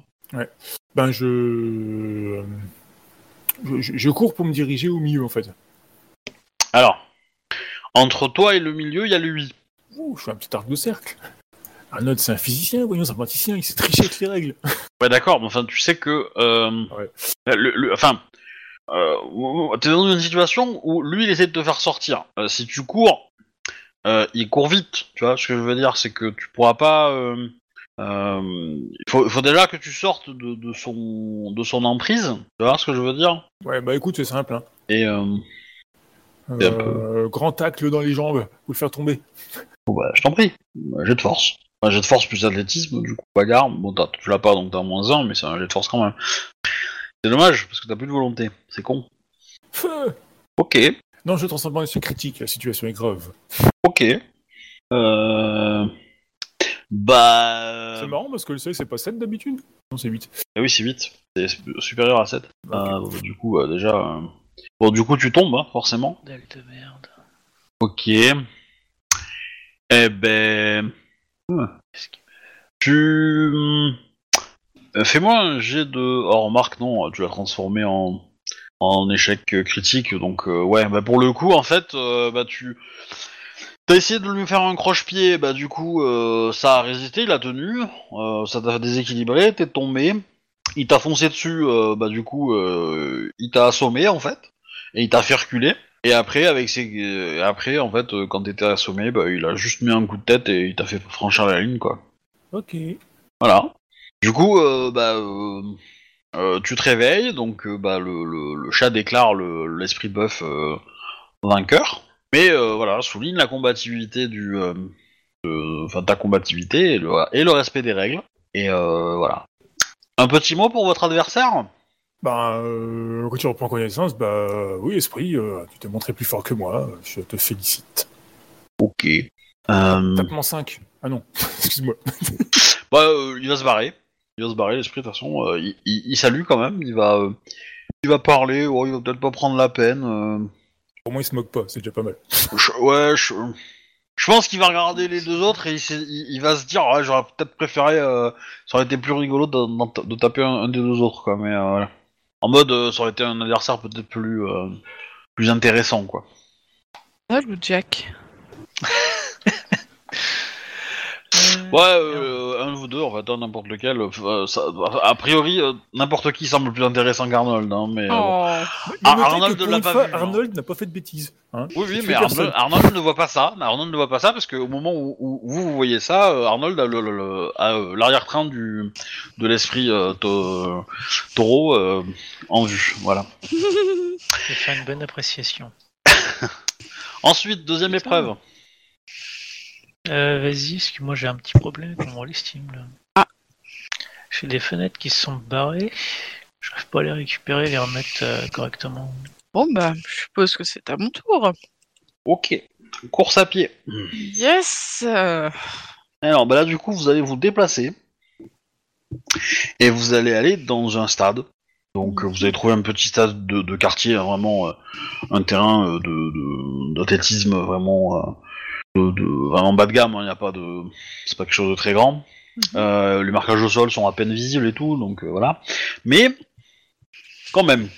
Ben je... je cours pour me diriger au milieu en fait. Alors, entre toi et le milieu, il y a lui. Ouh, je fais un petit arc de cercle. Un autre, c'est un physicien, voyons, c'est un praticien, il sait tricher avec les règles. [laughs] Ouais, d'accord, mais enfin, tu sais que, euh, Ouais. le, le- enfin, euh, t'es dans une situation où lui, il essaie de te faire sortir. Euh, si tu cours, euh, il court vite. Tu vois ce que je veux dire, c'est que tu pourras pas. euh, euh, il faut, déjà que tu sortes de, de son de son emprise. Tu vois ce que je veux dire Ouais, bah écoute, c'est simple. Hein. Et Euh, grand tacle dans les jambes, pour le faire tomber. bon, bah, je t'en prie, Bah, jet de force. Un jet de force plus athlétisme, du coup, bagarre. Bon, t'as- tu l'as pas, donc t'as moins 1, mais c'est un jet de force quand même. C'est dommage, parce que t'as plus de volonté. C'est con. Feu Ok. Non, je transforme en critique, la situation est grave. Ok. Euh... Bah... C'est marrant parce que le seuil, c'est pas 7 d'habitude Non, c'est 8. Ah oui, c'est 8. C'est sup- supérieur à 7. Euh, du coup, euh, déjà... euh, Bon, du coup, tu tombes, hein, forcément. De merde. Ok. Eh ben... Qu'il- Tu... Euh, Fais-moi un jet de. Oh, remarque, non, tu l'as transformé en en échec critique, donc euh, ouais, bah pour le coup, en fait, euh, bah tu. T'as essayé de lui faire un croche-pied, bah du coup, euh, ça a résisté, il a tenu, ça t'a déséquilibré, t'es tombé, il t'a foncé dessus, bah du coup, il t'a assommé en fait, et il t'a fait reculer. Et après, avec ses, après, en fait, quand t'étais assommé, bah il a juste mis un coup de tête et il t'a fait franchir la ligne, quoi. Ok. Voilà. Du coup, bah, euh, tu te réveilles, donc euh, bah, le, le- le chat déclare le- l'esprit buff euh, vainqueur. Mais voilà, souligne la combativité du, enfin ta combativité et le, et le respect des règles. Et voilà. Un petit mot pour votre adversaire? Ben, quand tu reprends connaissance, bah oui, esprit, tu t'es montré plus fort que moi, je te félicite. Ok. Tape-moi 5. Ah non, [laughs] excuse-moi. bah, il va se barrer. Il va se barrer, l'esprit, de toute façon. euh, il, il- il salue quand même. Il va, euh, il va parler. oh, il va peut-être pas prendre la peine. euh, Pour moi, il se moque pas, c'est déjà pas mal. [laughs] Je- ouais, je, je pense qu'il va regarder les deux autres et il, s'est- il- il va se dire ouais, j'aurais peut-être préféré, euh, ça aurait été plus rigolo de, de taper un, un des deux autres quoi. Mais euh, voilà. en mode euh, ça aurait été un adversaire peut-être plus euh, plus intéressant quoi. Ah, le Jack. [laughs] Ouais, euh, un ou deux en fait, hein, n'importe lequel. euh, ça- a priori, euh, n'importe qui semble plus intéressant qu'Arnold. Hein, mais euh. Oh. Ah, notez Arnold que pour l'a une pas fois, vu, hein. Arnold n'a pas fait de bêtises. Hein. Oui, oui, mais. Arnold, Arnold ne voit pas ça. Arnold ne voit pas ça parce qu'au moment où, où- où vous voyez ça, euh, Arnold a le- le- le- a, euh, l'arrière-train du de l'esprit euh, to- taureau euh, en vue. Voilà. [laughs] Je vais faire une bonne appréciation. [laughs] Ensuite, deuxième épreuve. Euh, Vas-y, parce que moi j'ai un petit problème avec mon listing là. Ah. J'ai des fenêtres qui se sont barrées. J'arrive pas à les récupérer, les remettre euh, correctement. Bon, bah, je suppose que c'est à mon tour. Ok. Course à pied. Yes Alors, bah là, du coup, vous allez vous déplacer et vous allez aller dans un stade. Donc, vous allez trouver un petit stade de, de quartier, hein, vraiment euh, un terrain euh, de de- d'athlétisme vraiment euh, de, de- vraiment bas de gamme. Il n'y a pas de, c'est pas quelque chose de très grand. Euh, les marquages au sol sont à peine visibles et tout, donc euh, voilà. Mais quand même.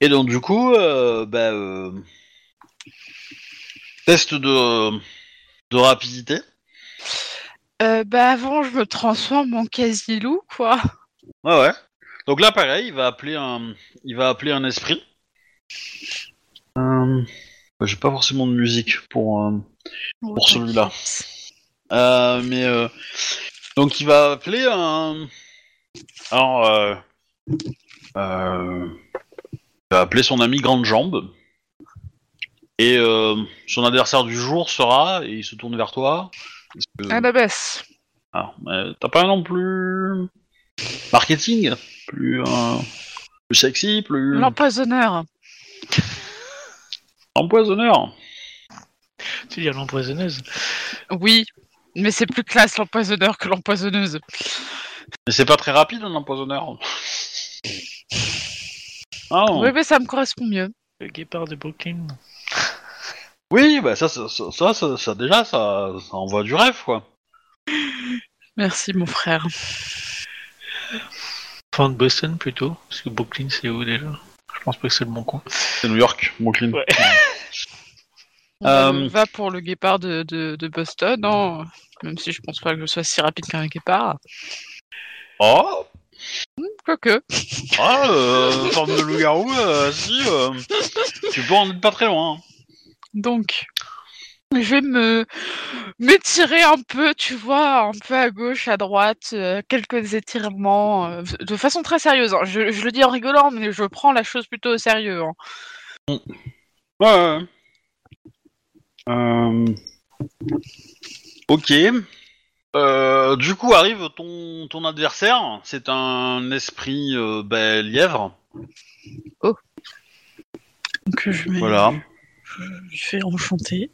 Et donc du coup, euh, bah, euh, test de de rapidité. Bah, avant, je me transforme en quasi-loup, quoi. Ouais ouais. Donc là pareil, il va appeler un il va appeler un esprit. Bah, J'ai pas forcément de musique pour euh, Pour celui-là. euh, mais euh, donc il va appeler un alors il va appeler son ami Grande Jambe. Et son adversaire du jour sera, et il se tourne vers toi. Que- À la baisse. Ah, t'as pas un nom plus marketing, plus plus sexy, plus L'empoisonneur. Empoisonneur. Tu dire l'empoisonneuse? Oui, mais c'est plus classe l'empoisonneur que l'empoisonneuse. Mais c'est pas très rapide un empoisonneur. [laughs] Ah Oui, mais ça me correspond mieux. Le guépard de Brooklyn. oui, bah ça, ça, ça, ça, ça- ça, déjà, ça, ça envoie du rêve quoi. Merci, mon frère. Enfin de Boston plutôt, parce que Brooklyn c'est où déjà? Je pense pas que c'est le bon coin. C'est New York, Brooklyn. Ouais. [laughs] On Euh, va pour le guépard de, de, de Boston, hein, même si je pense pas que je sois si rapide qu'un guépard. Oh, Quoique. ah, euh, forme de loup-garou, euh, si, euh, tu peux en être pas très loin. Donc, je vais me m'étirer un peu, tu vois, un peu à gauche, à droite, euh, quelques étirements, euh, de façon très sérieuse. hein. Je, je le dis en rigolant, mais je prends la chose plutôt au sérieux. hein. Ouais. Ok. Euh, du coup arrive ton, ton adversaire, c'est un esprit euh, ben, lièvre. Donc, je, mets- Voilà. je lui fais enchanter.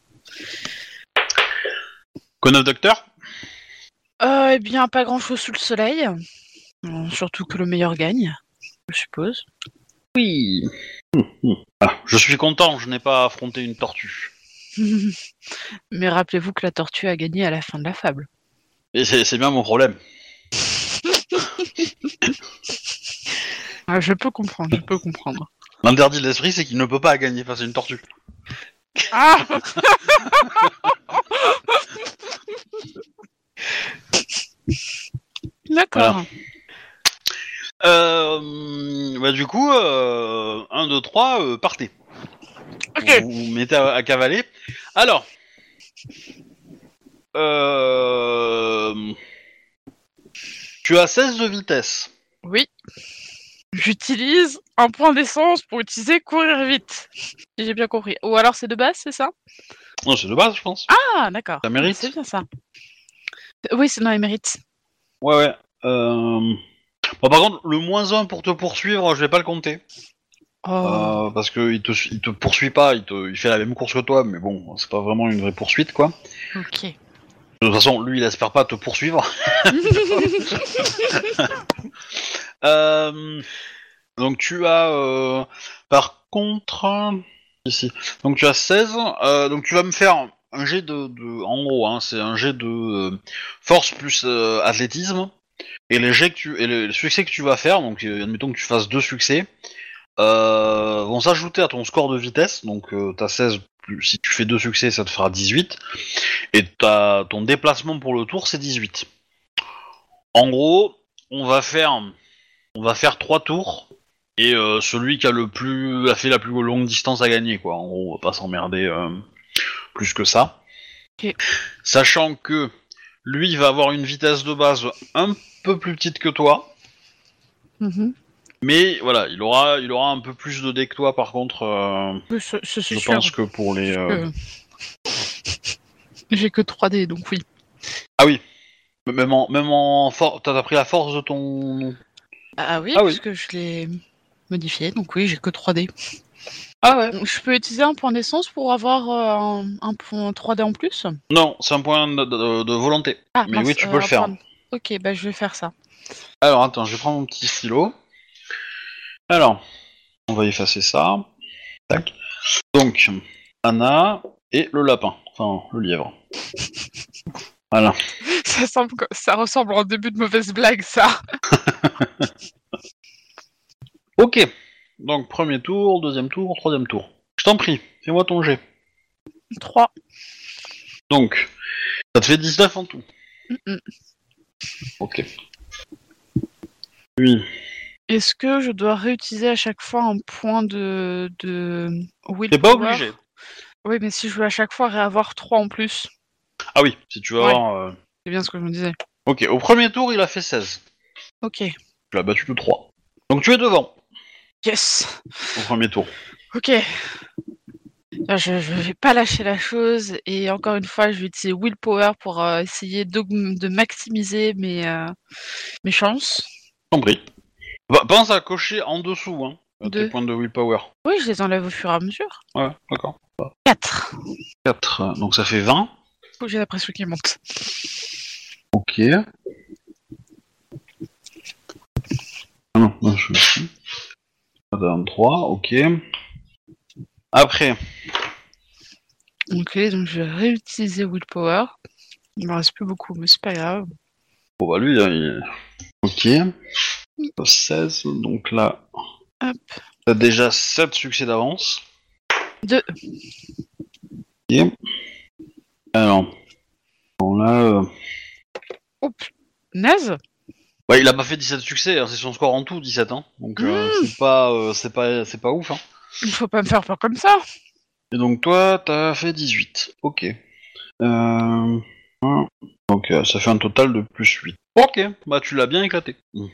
Con of Docteur? Euh, eh bien, pas grand chose sous le soleil. Euh, surtout que le meilleur gagne, je suppose. Oui. Ah, je suis content, je n'ai pas affronté une tortue. [laughs] Mais rappelez-vous que la tortue a gagné à la fin de la fable. Et c'est bien mon problème. [laughs] Ah, je peux comprendre, je peux comprendre. L'interdit de l'esprit, c'est qu'il ne peut pas gagner face à une tortue. Ah [laughs] D'accord. Euh, bah du coup, euh, 1, 2, 3, euh, partez. Ok. Vous vous mettez à, à cavaler. Alors, euh, tu as 16 de vitesse. Oui. J'utilise un point d'essence pour utiliser courir vite. Si j'ai bien compris. Ou alors c'est de base, c'est ça? Non, c'est de base, je pense. Ah, d'accord. Ça mérite. C'est bien ça. Oui, c'est dans les mérites. Ouais, ouais. Euh... Bon, par contre, le moins 1 pour te poursuivre, je vais pas le compter. Oh. Euh, parce que il te, il te poursuit pas, il, te, il fait la même course que toi, mais bon, c'est pas vraiment une vraie poursuite, quoi. Ok. De toute façon, lui, il espère pas te poursuivre. [laughs] Euh, donc tu as, euh, par contre, ici, donc tu as 16, euh, donc tu vas me faire un jet de, de en gros, hein, c'est un jet de force plus athlétisme, et les jets que tu, et les succès que tu vas faire, donc admettons que tu fasses deux succès, euh, vont s'ajouter à ton score de vitesse, donc euh, t'as 16, plus, si tu fais deux succès, ça te fera 18, et t'as, ton déplacement pour le tour, c'est 18. En gros, on va faire, on va faire trois tours et euh, celui qui a le plus, a fait la plus longue distance à gagner quoi. En gros, on va pas s'emmerder euh, plus que ça. Sachant que lui va avoir une vitesse de base un peu plus petite que toi, Mhm. Mais voilà, il aura, il aura un peu plus de dés que toi par contre. euh, Oui, ce- ce- c'est je sûr. pense que pour les. euh, J'ai que 3D, donc oui. Même en, même en for- t'as pris la force de ton. Ah oui, Ah oui. parce que je l'ai modifié, donc oui, j'ai que 3D. Ah ouais. Je peux utiliser un point d'essence pour avoir euh, un, un point 3D en plus? Non, c'est un point de, de- de volonté. Ah, Mais mince, oui, tu euh, peux le faire. Ok, bah je vais faire ça. Alors attends, je vais prendre mon petit stylo. Alors, on va effacer ça. Tac. Donc, Anna et le lapin. Enfin, le lièvre. [laughs] Voilà. Ça, semble que- ça ressemble en début de mauvaise blague, ça. [laughs] Ok. Donc, premier tour, deuxième tour, troisième tour. Je t'en prie, fais-moi ton jet. 3. Donc, ça te fait 19 en tout. Ok. Oui. Est-ce que je dois réutiliser à chaque fois un point de, de willpower T'es pas obligé. Oui, mais si je veux à chaque fois réavoir 3 en plus, Ah oui, si tu veux Ouais. avoir... euh, c'est bien ce que je me disais. Ok, au premier tour, il a fait 16. Ok. Tu l'as battu de 3. Donc tu es devant Yes. au premier tour. Ok. Là, je, je vais pas lâcher la chose et encore une fois, je vais utiliser willpower pour euh, essayer d'aug- de maximiser mes, euh, mes chances. T'en prie. Bah, pense à cocher en dessous, hein, tes points de willpower. Oui, je les enlève au fur et à mesure. Ouais, d'accord. 4. 4, donc ça fait 20. Faut que j'ai la pression qui monte. Ok. Ah non, non, je suis. 23, ok. Après, Ok, donc je vais réutiliser willpower. Il me reste plus beaucoup, mais c'est pas grave. bon bah lui, il... ok. 16, donc là, Hop. t'as déjà 7 succès d'avance. Deux. Ok. Alors, bon là, euh, Oh, naze ouais, il a pas fait 17 succès, hein, c'est son score en tout, 17 hein. Donc euh, c'est pas, euh, c'est pas, c'est pas ouf hein. Il faut pas me faire peur comme ça. Et donc toi, t'as fait 18. Ok. Euh... un. Donc euh, ça fait un total de plus 8. Ok, bah tu l'as bien éclaté. Mm.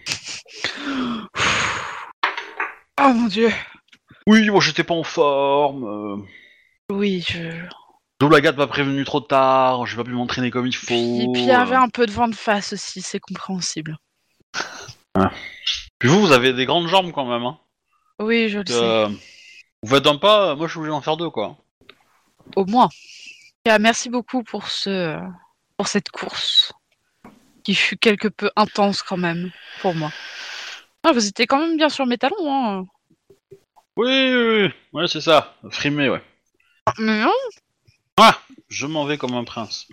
Oh mon dieu. Oui, moi j'étais pas en forme. Euh... Oui, je... Double Agathe m'a prévenu trop tard, j'ai pas pu m'entraîner comme il faut. Puis, puis il y avait un peu de vent de face aussi, c'est compréhensible. [laughs] Puis vous, vous avez des grandes jambes quand même. Hein. Oui, je le sais. Euh, Vous faites un pas, moi je suis obligé d'en faire deux quoi. Au moins. Ah, merci beaucoup pour ce pour cette course qui fut quelque peu intense quand même pour moi. Ah, vous étiez quand même bien sur mes talons, hein. Oui, oui, oui. ouais c'est ça. Frimé, ouais. Mais non, Je m'en vais comme un prince.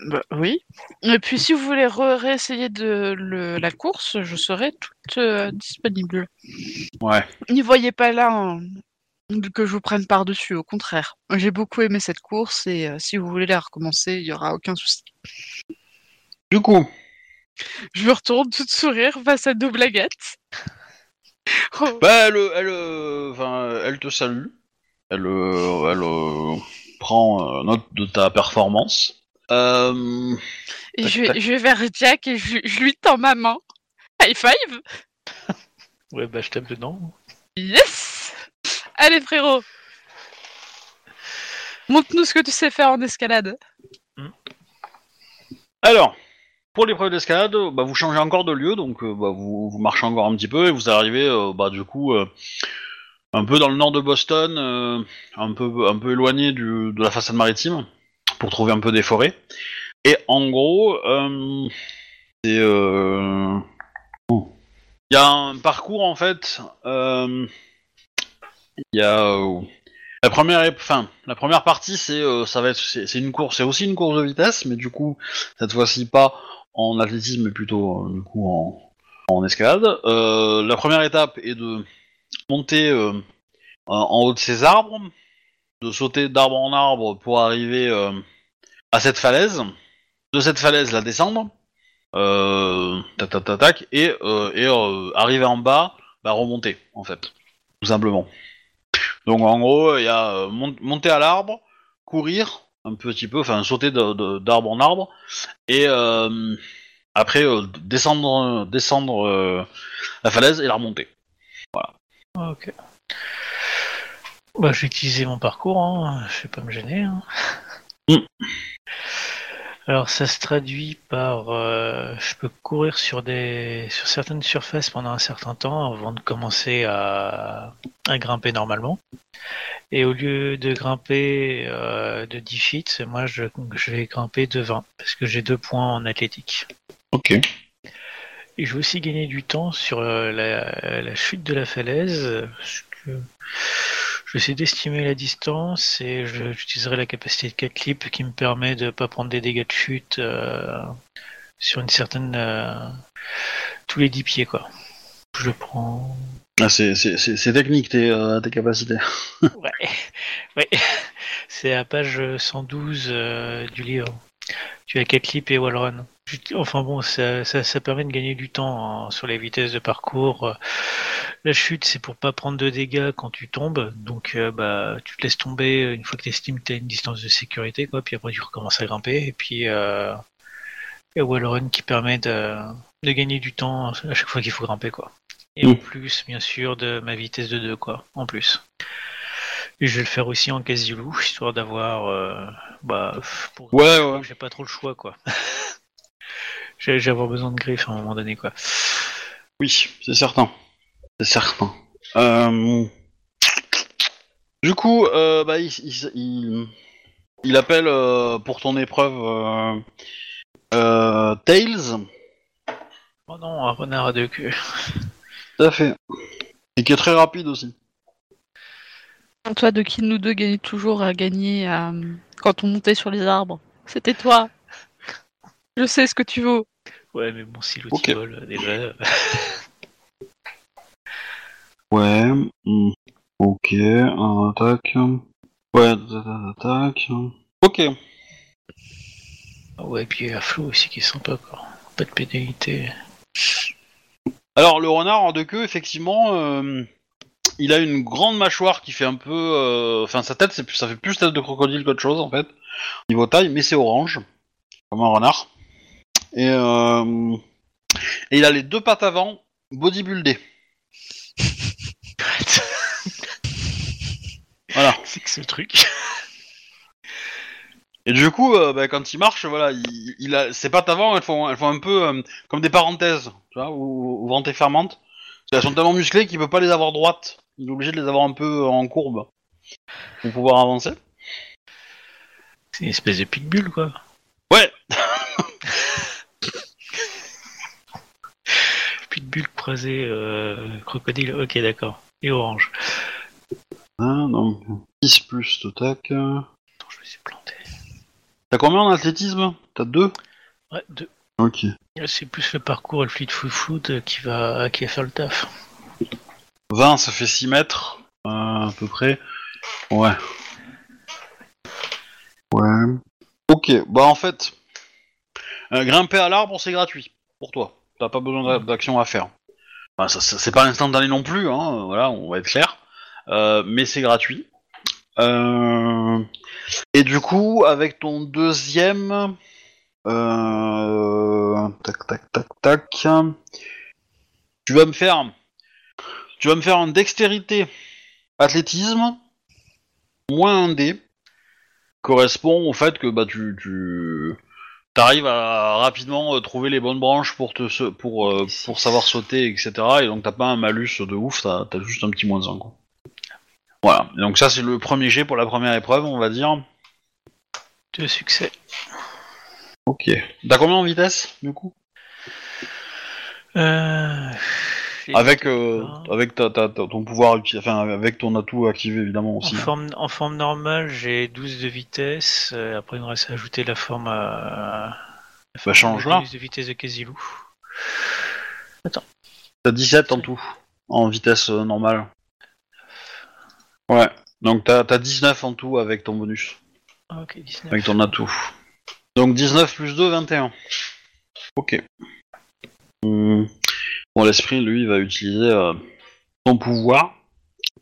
Bah, oui. Et puis si vous voulez réessayer de le- la course, je serai toute euh, disponible. Ouais. N'y voyez pas là hein, que je vous prenne par-dessus, au contraire. J'ai beaucoup aimé cette course et euh, si vous voulez la recommencer, il y aura aucun souci. Du coup, Je me retourne toute sourire face à nos blaguettes. Oh, bah, elle, elle, euh, enfin, elle te salue. Elle, euh, elle euh, prend euh, note de ta performance. Euh, et tac, je, vais- tac. je vais vers Jack et je, je lui tends ma main. High five Ouais, bah je tape dedans. Yes Allez frérot Montre-nous ce que tu sais faire en escalade. Alors, pour l'épreuve d'escalade, bah, vous changez encore de lieu, donc euh, bah, vous, marchez encore un petit peu et vous arrivez, euh, bah, du coup, euh, un peu dans le nord de Boston, un peu éloigné de la façade maritime, pour trouver un peu des forêts. Et en gros, il y a un parcours en fait. Il y a euh, la première, enfin, la première partie, c'est euh, ça va être, c'est une course, c'est aussi une course de vitesse, mais du coup, cette fois-ci pas en athlétisme, mais plutôt euh, du coup en, en escalade. La première étape est de monter en haut de ces arbres, de sauter d'arbre en arbre pour arriver à cette falaise, de cette falaise la descendre, tac tac tac et, et arriver en bas, bah, remonter en fait, tout simplement. Donc en gros, il y a euh, mon- monter à l'arbre, courir un petit peu, enfin sauter de- de- d'arbre en arbre, et euh, après euh, descendre, descendre euh, la falaise et la remonter. Ah, ok. Bah, j'ai utilisé mon parcours, hein. je vais pas me gêner. hein. Mm. Alors, ça se traduit par euh, je peux courir sur des sur certaines surfaces pendant un certain temps avant de commencer à, à grimper normalement. Et au lieu de grimper euh, de 10 feet, moi je, je vais grimper de 20 parce que j'ai deux points en athlétique. Ok. Et je vais aussi gagner du temps sur euh, la, la chute de la falaise. parce que je vais essayer d'estimer la distance et j'utiliserai la capacité de 4 clips qui me permet de pas prendre des dégâts de chute euh, sur une certaine. euh, tous les 10 pieds quoi. Je prends. Ah, c'est, technique tes, euh, tes capacités. [laughs] Ouais, ouais. C'est à page 112 euh, du livre. Tu as 4 clips et wallrun. Enfin bon, ça, ça, ça permet de gagner du temps hein, sur les vitesses de parcours. Euh, La chute, c'est pour pas prendre de dégâts quand tu tombes. Donc, euh, bah, tu te laisses tomber une fois que tu estimes que tu as une distance de sécurité, quoi. Puis après, tu recommences à grimper. Et puis, euh, et wallrun qui permet de, de gagner du temps à chaque fois qu'il faut grimper, quoi. Et en plus, bien sûr, de ma vitesse de 2, quoi. En plus. Et je vais le faire aussi en quasi-loup, histoire d'avoir. euh, bah, pour Ouais, ouais. j'ai pas trop le choix, quoi. [laughs] j'ai j'ai avoir besoin de griffes à un moment donné, quoi. Oui, c'est certain. C'est certain. Euh, Du coup, euh, bah, il, il, il, il appelle euh, pour ton épreuve euh, euh, Tails. Oh non, un renard à deux queues. Tout à fait. Et qui est très rapide aussi. Toi, de qui de nous deux gagnait toujours à gagner quand on montait sur les arbres C'était toi. Je sais ce que tu vaux. Ouais, mais bon, si l'autre Ok. il vole, euh, déjà. euh, [laughs] Ouais. hmm, Ok. Un attaque. Ouais, attaque. Ok. Ouais, puis à flot aussi qui est sympa, quoi. Pas de pénalité. Alors le renard en deux queues, effectivement, euh, il a une grande mâchoire qui fait un peu, euh, enfin sa tête, c'est plus, ça fait plus tête de crocodile qu'autre chose en fait, niveau taille, mais c'est orange, comme un renard. Et, euh, et il a les deux pattes avant bodybuildées. [laughs] Voilà. c'est que ce truc. Et du coup, euh, bah, quand il marche, voilà, il, il a ses pattes avant, elles font, elles font un peu euh, comme des parenthèses, tu vois, ou, ou ventes et fermentes. Qu'elles sont tellement musclées qu'il peut pas les avoir droites. Il est obligé de les avoir un peu en courbe pour pouvoir avancer. C'est une espèce de pitbull, quoi. Ouais. Pitbull croisé euh, crocodile, ok, d'accord. Et orange. Ah, donc 10 plus d'attaque. Attends, je me suis planté. T'as combien en athlétisme? T'as deux? Ouais, deux. Ok. C'est plus le parcours et le fleet foot foot qui va, qui va faire le taf. 20, ça fait 6 mètres, euh, à peu près. Ouais. Ouais. Ok, bah en fait, euh, grimper à l'arbre, c'est gratuit pour toi. T'as pas besoin d'a- d'action à faire. C'est pas instantané non plus, hein, voilà, on va être clair. Euh, mais c'est gratuit. Euh, Et du coup, avec ton deuxième... Euh... Tac, tac, tac, tac... Tu vas me faire... Tu vas me faire un dextérité athlétisme moins un dé correspond au fait que bah tu arrives à rapidement euh, trouver les bonnes branches pour te se- pour euh, pour savoir sauter etc et donc t'as pas un malus de ouf t'as as juste un petit moins un quoi. Voilà Et donc ça c'est le premier jet pour la première épreuve on va dire. Deux succès. Ok. T'as combien en vitesse du coup? Euh... Avec euh, Ah. avec ta, ta- ta- ton pouvoir enfin avec ton atout activé évidemment En aussi. forme, en forme normale, j'ai 12 de vitesse. euh, après, il me reste à ajouter la forme à. La forme change-la. de bonus de vitesse de Kazilou. T'as 17 en tout, en vitesse euh, normale. Ouais, donc t'as as 19 en tout avec ton bonus, Ah, ok, 19. avec ton atout. Donc 19 plus 2, 21. Ok. Hum. Bon, l'esprit, lui, va utiliser euh, son pouvoir.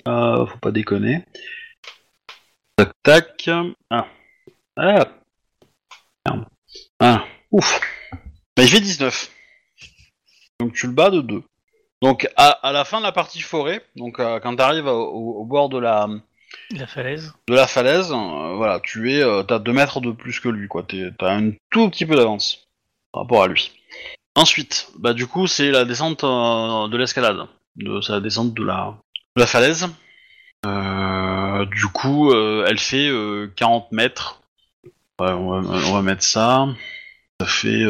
Euh, faut pas déconner. Tac, tac. Ah. Ah. Merde. Ah. Ouf. Mais il fait 19. Donc tu le bats de 2. Donc à, à la fin de la partie forêt, donc euh, quand tu arrives au, au bord de la, La falaise. de la falaise, euh, voilà, tu es, euh, t'as 2 mètres de plus que lui, quoi. T'as un tout petit peu d'avance par rapport à lui. Ensuite, bah du coup, c'est la descente euh, de l'escalade, de la descente de la, falaise. Euh, du coup, euh, elle fait euh, 40 mètres. Ouais, on va, mettre ça. Ça fait,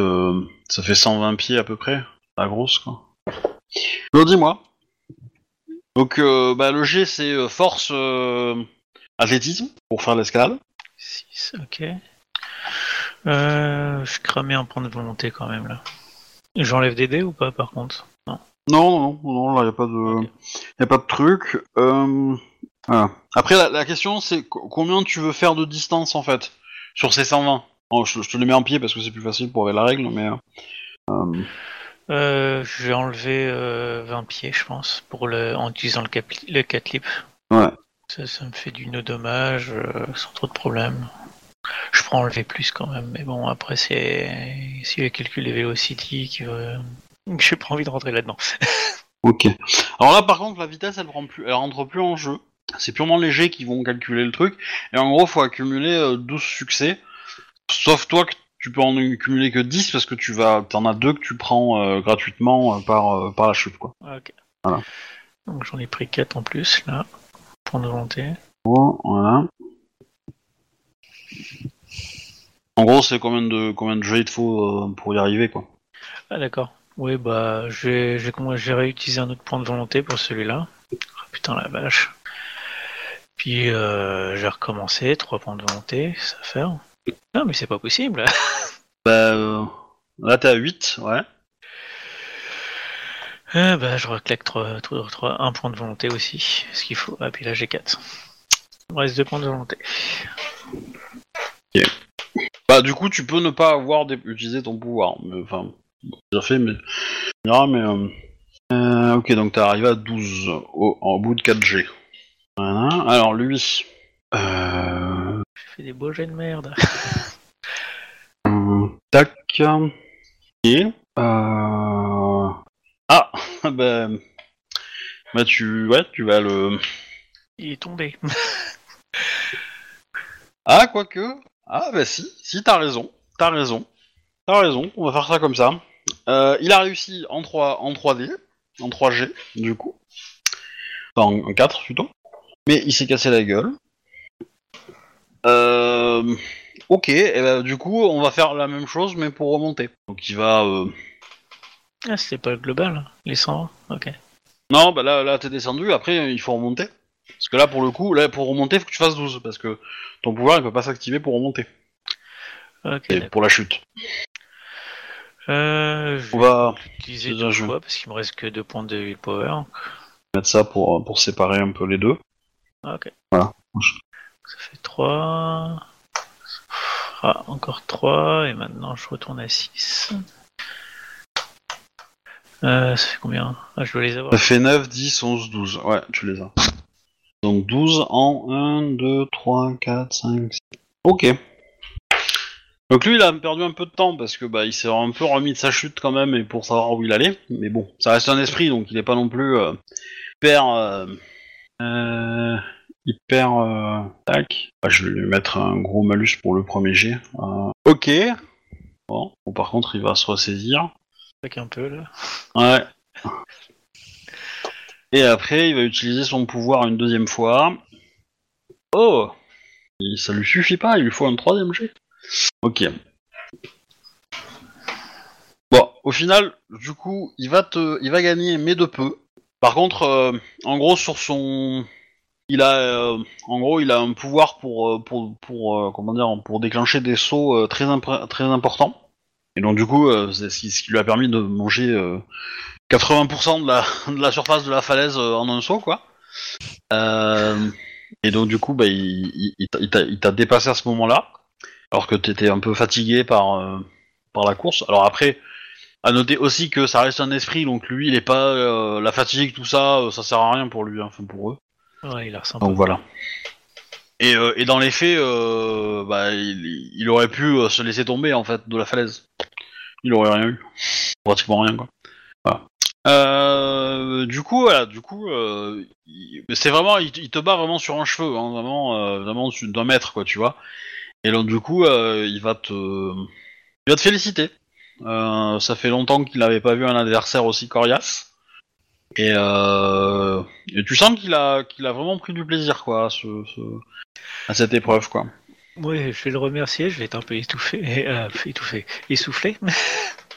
ça fait 120 pieds à peu près, la grosse quoi. Donc dis-moi. Donc bah, le G c'est force athlétisme pour faire l'escalade. 6, ok. Je cramais un point de volonté quand même là. J'enlève des dés ou pas par contre? Non. Non, non, là y a pas de, y a pas de truc. Euh, voilà. Après la, la question c'est co- combien tu veux faire de distance en fait sur ces 120. Bon, je, je te les mets en pied parce que c'est plus facile pour avec la règle, mais euh, Euh, je vais enlever euh, 20 pieds, je pense, pour le, en utilisant le, cap, le catlip. Ouais. Ça, ça me fait du no dommage, euh, sans trop de problèmes. Je prends enlever plus quand même, mais bon, après, c'est. Si le calcul les Velocity qui veut. [laughs] J'ai pas envie de rentrer là-dedans. [laughs] Ok. Alors là, par contre, la vitesse, elle, prend plus, elle rentre plus en jeu. C'est purement les jets qui vont calculer le truc. Et en gros, faut accumuler euh, 12 succès. Sauf toi, que tu peux en cumuler que 10 parce que tu vas, t'en as deux que tu prends euh, gratuitement euh, par, euh, par la chute, quoi. Ok. Voilà. Donc j'en ai pris 4 en plus, là. De volonté. Bon, voilà. En gros, c'est combien de, combien de jets il te faut euh, pour y arriver, quoi. Ah, d'accord. Oui, bah, je vais réutiliser un autre point de volonté pour celui-là. Oh, putain, la vache. Puis, euh, je vais recommencer. 3 points de volonté, ça faire. Non, mais c'est pas possible. [laughs] Bah, euh, là, t'es à 8, ouais. Ah, bah, je reclaque 3, 3, 1 point de volonté aussi. Ce qu'il faut. Ah, puis là, j'ai 4. Il me reste 2 points de volonté. Bah, du coup, tu peux ne pas avoir dé- utilisé ton pouvoir. Mais, Enfin, déjà fait, mais. Ah, mais. euh, euh, ok, donc t'es arrivé à 12 au, bout de 4G. Voilà. Alors, lui. Euh. Fait des beaux jets de merde. euh, [laughs] tac. Et. Euh. Ah [laughs] Bah. Bah, tu. Ouais, tu vas le. Il est tombé. Ah, quoique. Ah, bah si, si, t'as raison. T'as raison. T'as raison, on va faire ça comme ça. Euh, il a réussi en 3, en 3D, en 3G, du coup. Enfin, en, en 4 plutôt. Mais il s'est cassé la gueule. Euh, ok, et ben, du coup, on va faire la même chose, mais pour remonter. Donc il va. euh, Ah, c'était pas le global, les 120 Ok. Non, bah là, là t'es descendu, après il faut remonter. Parce que là, pour le coup, là, pour remonter, faut que tu fasses 12, parce que ton pouvoir il peut pas s'activer pour remonter. Ok, et pour la chute. Euh, je On vais va utiliser deux jeu. fois parce qu'il me reste que deux points de willpower. mettre ça pour, pour séparer un peu les deux. Ok. Voilà. Ça fait 3. Ah, encore 3. Et maintenant, je retourne à 6. Euh, ça fait combien? Ah, je dois les avoir. Ça fait 9, 10, 11, 12. Ouais, tu les as. Donc 12 en 1, 2, 3, 4, 5, 6. Ok. Donc lui, il a perdu un peu de temps parce que bah, il s'est un peu remis de sa chute quand même et pour savoir où il allait. Mais bon, ça reste un esprit, donc il est pas non plus euh, hyper... Euh, euh, hyper... tac. Ah, je vais lui mettre un gros malus pour le premier G. Euh, ok. Bon. bon, par contre, il va se ressaisir. Avec un peu là. Ouais. Et après, il va utiliser son pouvoir une deuxième fois. Oh Ça lui suffit pas, il lui faut un troisième jet. Ok. Bon, au final, du coup, il va te, il va gagner, mais de peu. Par contre, euh, en gros, sur son, il a, euh, en gros, il a un pouvoir pour, euh, pour, pour, comment dire, pour déclencher des sauts très, très importants. Et donc, du coup, c'est ce qui, lui a permis de manger 80% de la, [laughs] de la surface de la falaise euh, en un saut, quoi. Euh, et donc, du coup, bah, il, il, il t'a- dépassé à ce moment-là, alors que t'étais un peu fatigué par, euh, par la course. Alors après, à noter aussi que ça reste un esprit, donc lui, il est pas euh, la fatigue, tout ça, ça sert à rien pour lui, hein, enfin pour eux. Ouais, il a. Donc voilà. Et, et dans les faits, bah, il, il aurait pu se laisser tomber en fait de la falaise. Il aurait rien eu, pratiquement rien quoi. Voilà. Euh, du coup, voilà, du coup, euh, il- c'est vraiment, il, te- bat vraiment sur un cheveu, hein, vraiment, euh, vraiment d'un mètre quoi, tu vois. Et donc du coup, il va te, il va te féliciter. Ça fait longtemps qu'il n'avait pas vu un adversaire aussi coriace. Et, tu sens qu'il a, qu'il a vraiment pris du plaisir, quoi, à, ce, ce- à cette épreuve, quoi. Ouais, je vais le remercier, je vais être un peu étouffé, étouffé, essoufflé. [laughs]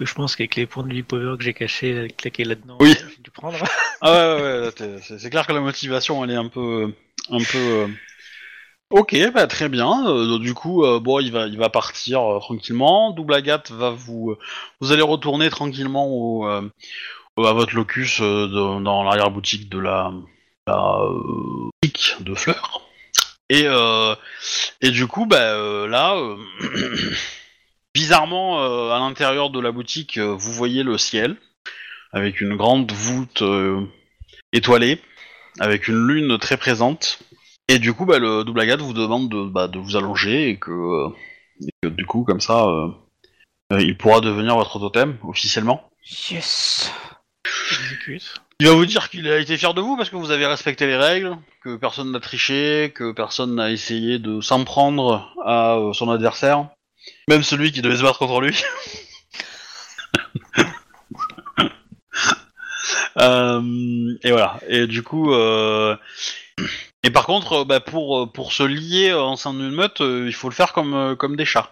Que je pense qu'avec les points de vie power que j'ai cachés, claqués là-dedans, Oui. j'ai dû prendre. Ah ouais, ouais, c'est clair que la motivation, elle est un peu, un peu. euh, Ok, bah très bien. Euh, du coup, euh, bon, il va, il va partir euh, tranquillement. Double Agathe va vous, vous allez retourner tranquillement au, euh, à votre locus euh, de- dans l'arrière boutique de la, la euh, boutique de fleurs. Et euh, et du coup, bah euh, là, euh, [clears throat] bizarrement, euh, à l'intérieur de la boutique, euh, vous voyez le ciel avec une grande voûte euh, étoilée, avec une lune très présente. Et du coup, bah, le double agate vous demande de, bah, de vous allonger et que, euh, et que du coup, comme ça, euh, euh, il pourra devenir votre totem officiellement. Yes. Il va vous dire qu'il a été fier de vous parce que vous avez respecté les règles, que personne n'a triché, que personne n'a essayé de s'en prendre à euh, son adversaire, même celui qui devait se battre contre lui. [laughs] Euh, et voilà. Et du coup, euh, et par contre, euh, bah, pour pour se lier en sein d'une meute, il faut le faire comme comme des chats.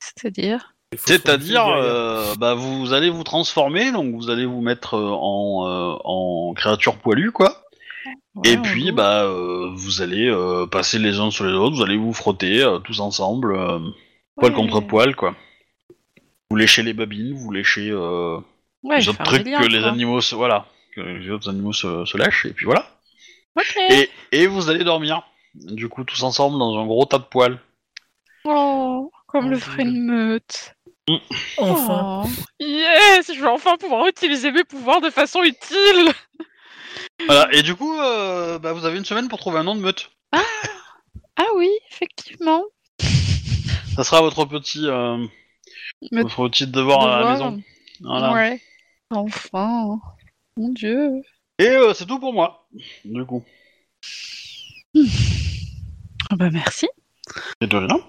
C'est-à-dire C'est-à-dire, euh, bah, vous allez vous transformer, donc vous allez vous mettre en, euh, en créature poilue, quoi. Ouais, Et puis, bah, euh, vous allez euh, passer les uns sur les autres, vous allez vous frotter euh, tous ensemble, euh, poil Ouais. contre poil, quoi. Vous léchez les babines, vous léchez euh, Ouais, les autres trucs que les quoi. animaux se, voilà, que les autres animaux se, se lèchent, et puis voilà. Et, et vous allez dormir, du coup, tous ensemble dans un gros tas de poils. Oh, comme Oh, le ferait une meute. Enfin. Oh. Yes, je vais enfin pouvoir utiliser mes pouvoirs de façon utile. Voilà, et du coup, euh, bah, vous avez une semaine pour trouver un nom de meute. Ah oui, effectivement. Ça sera votre petit, euh, votre petit devoir, à la Devoir. maison. Voilà. Ouais. Enfin. Mon dieu. Et euh, c'est tout pour moi, du coup. Ah bah merci. Et de rien.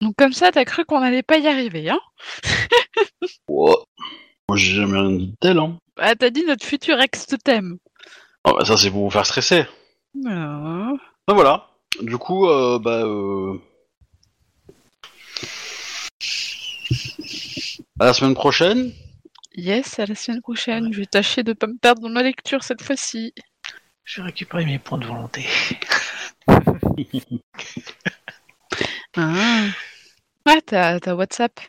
Donc comme ça, t'as cru qu'on allait pas y arriver, hein. [laughs] Moi, j'ai jamais rien dit de tel, hein. Ah, t'as dit notre futur ex-totem. Ah bah, ça, c'est pour vous faire stresser. Ah. Ben voilà. Du coup, euh, bah, euh... À la semaine prochaine. Yes, à la semaine prochaine. Je vais tâcher de pas me perdre dans ma lecture cette fois-ci. Je vais récupérer mes points de volonté. [laughs] Ah. Ouais, t'as WhatsApp.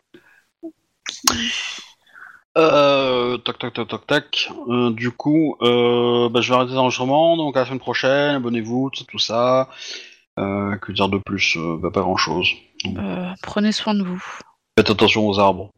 Euh, tac, tac, tac, tac, tac. Euh, du coup, euh, bah, je vais arrêter l'enregistrement. Donc, à la semaine prochaine, abonnez-vous, tout ça, tout ça. Euh, que dire de plus? Euh, bah, Pas grand chose. Euh, prenez soin de vous. Faites attention aux arbres.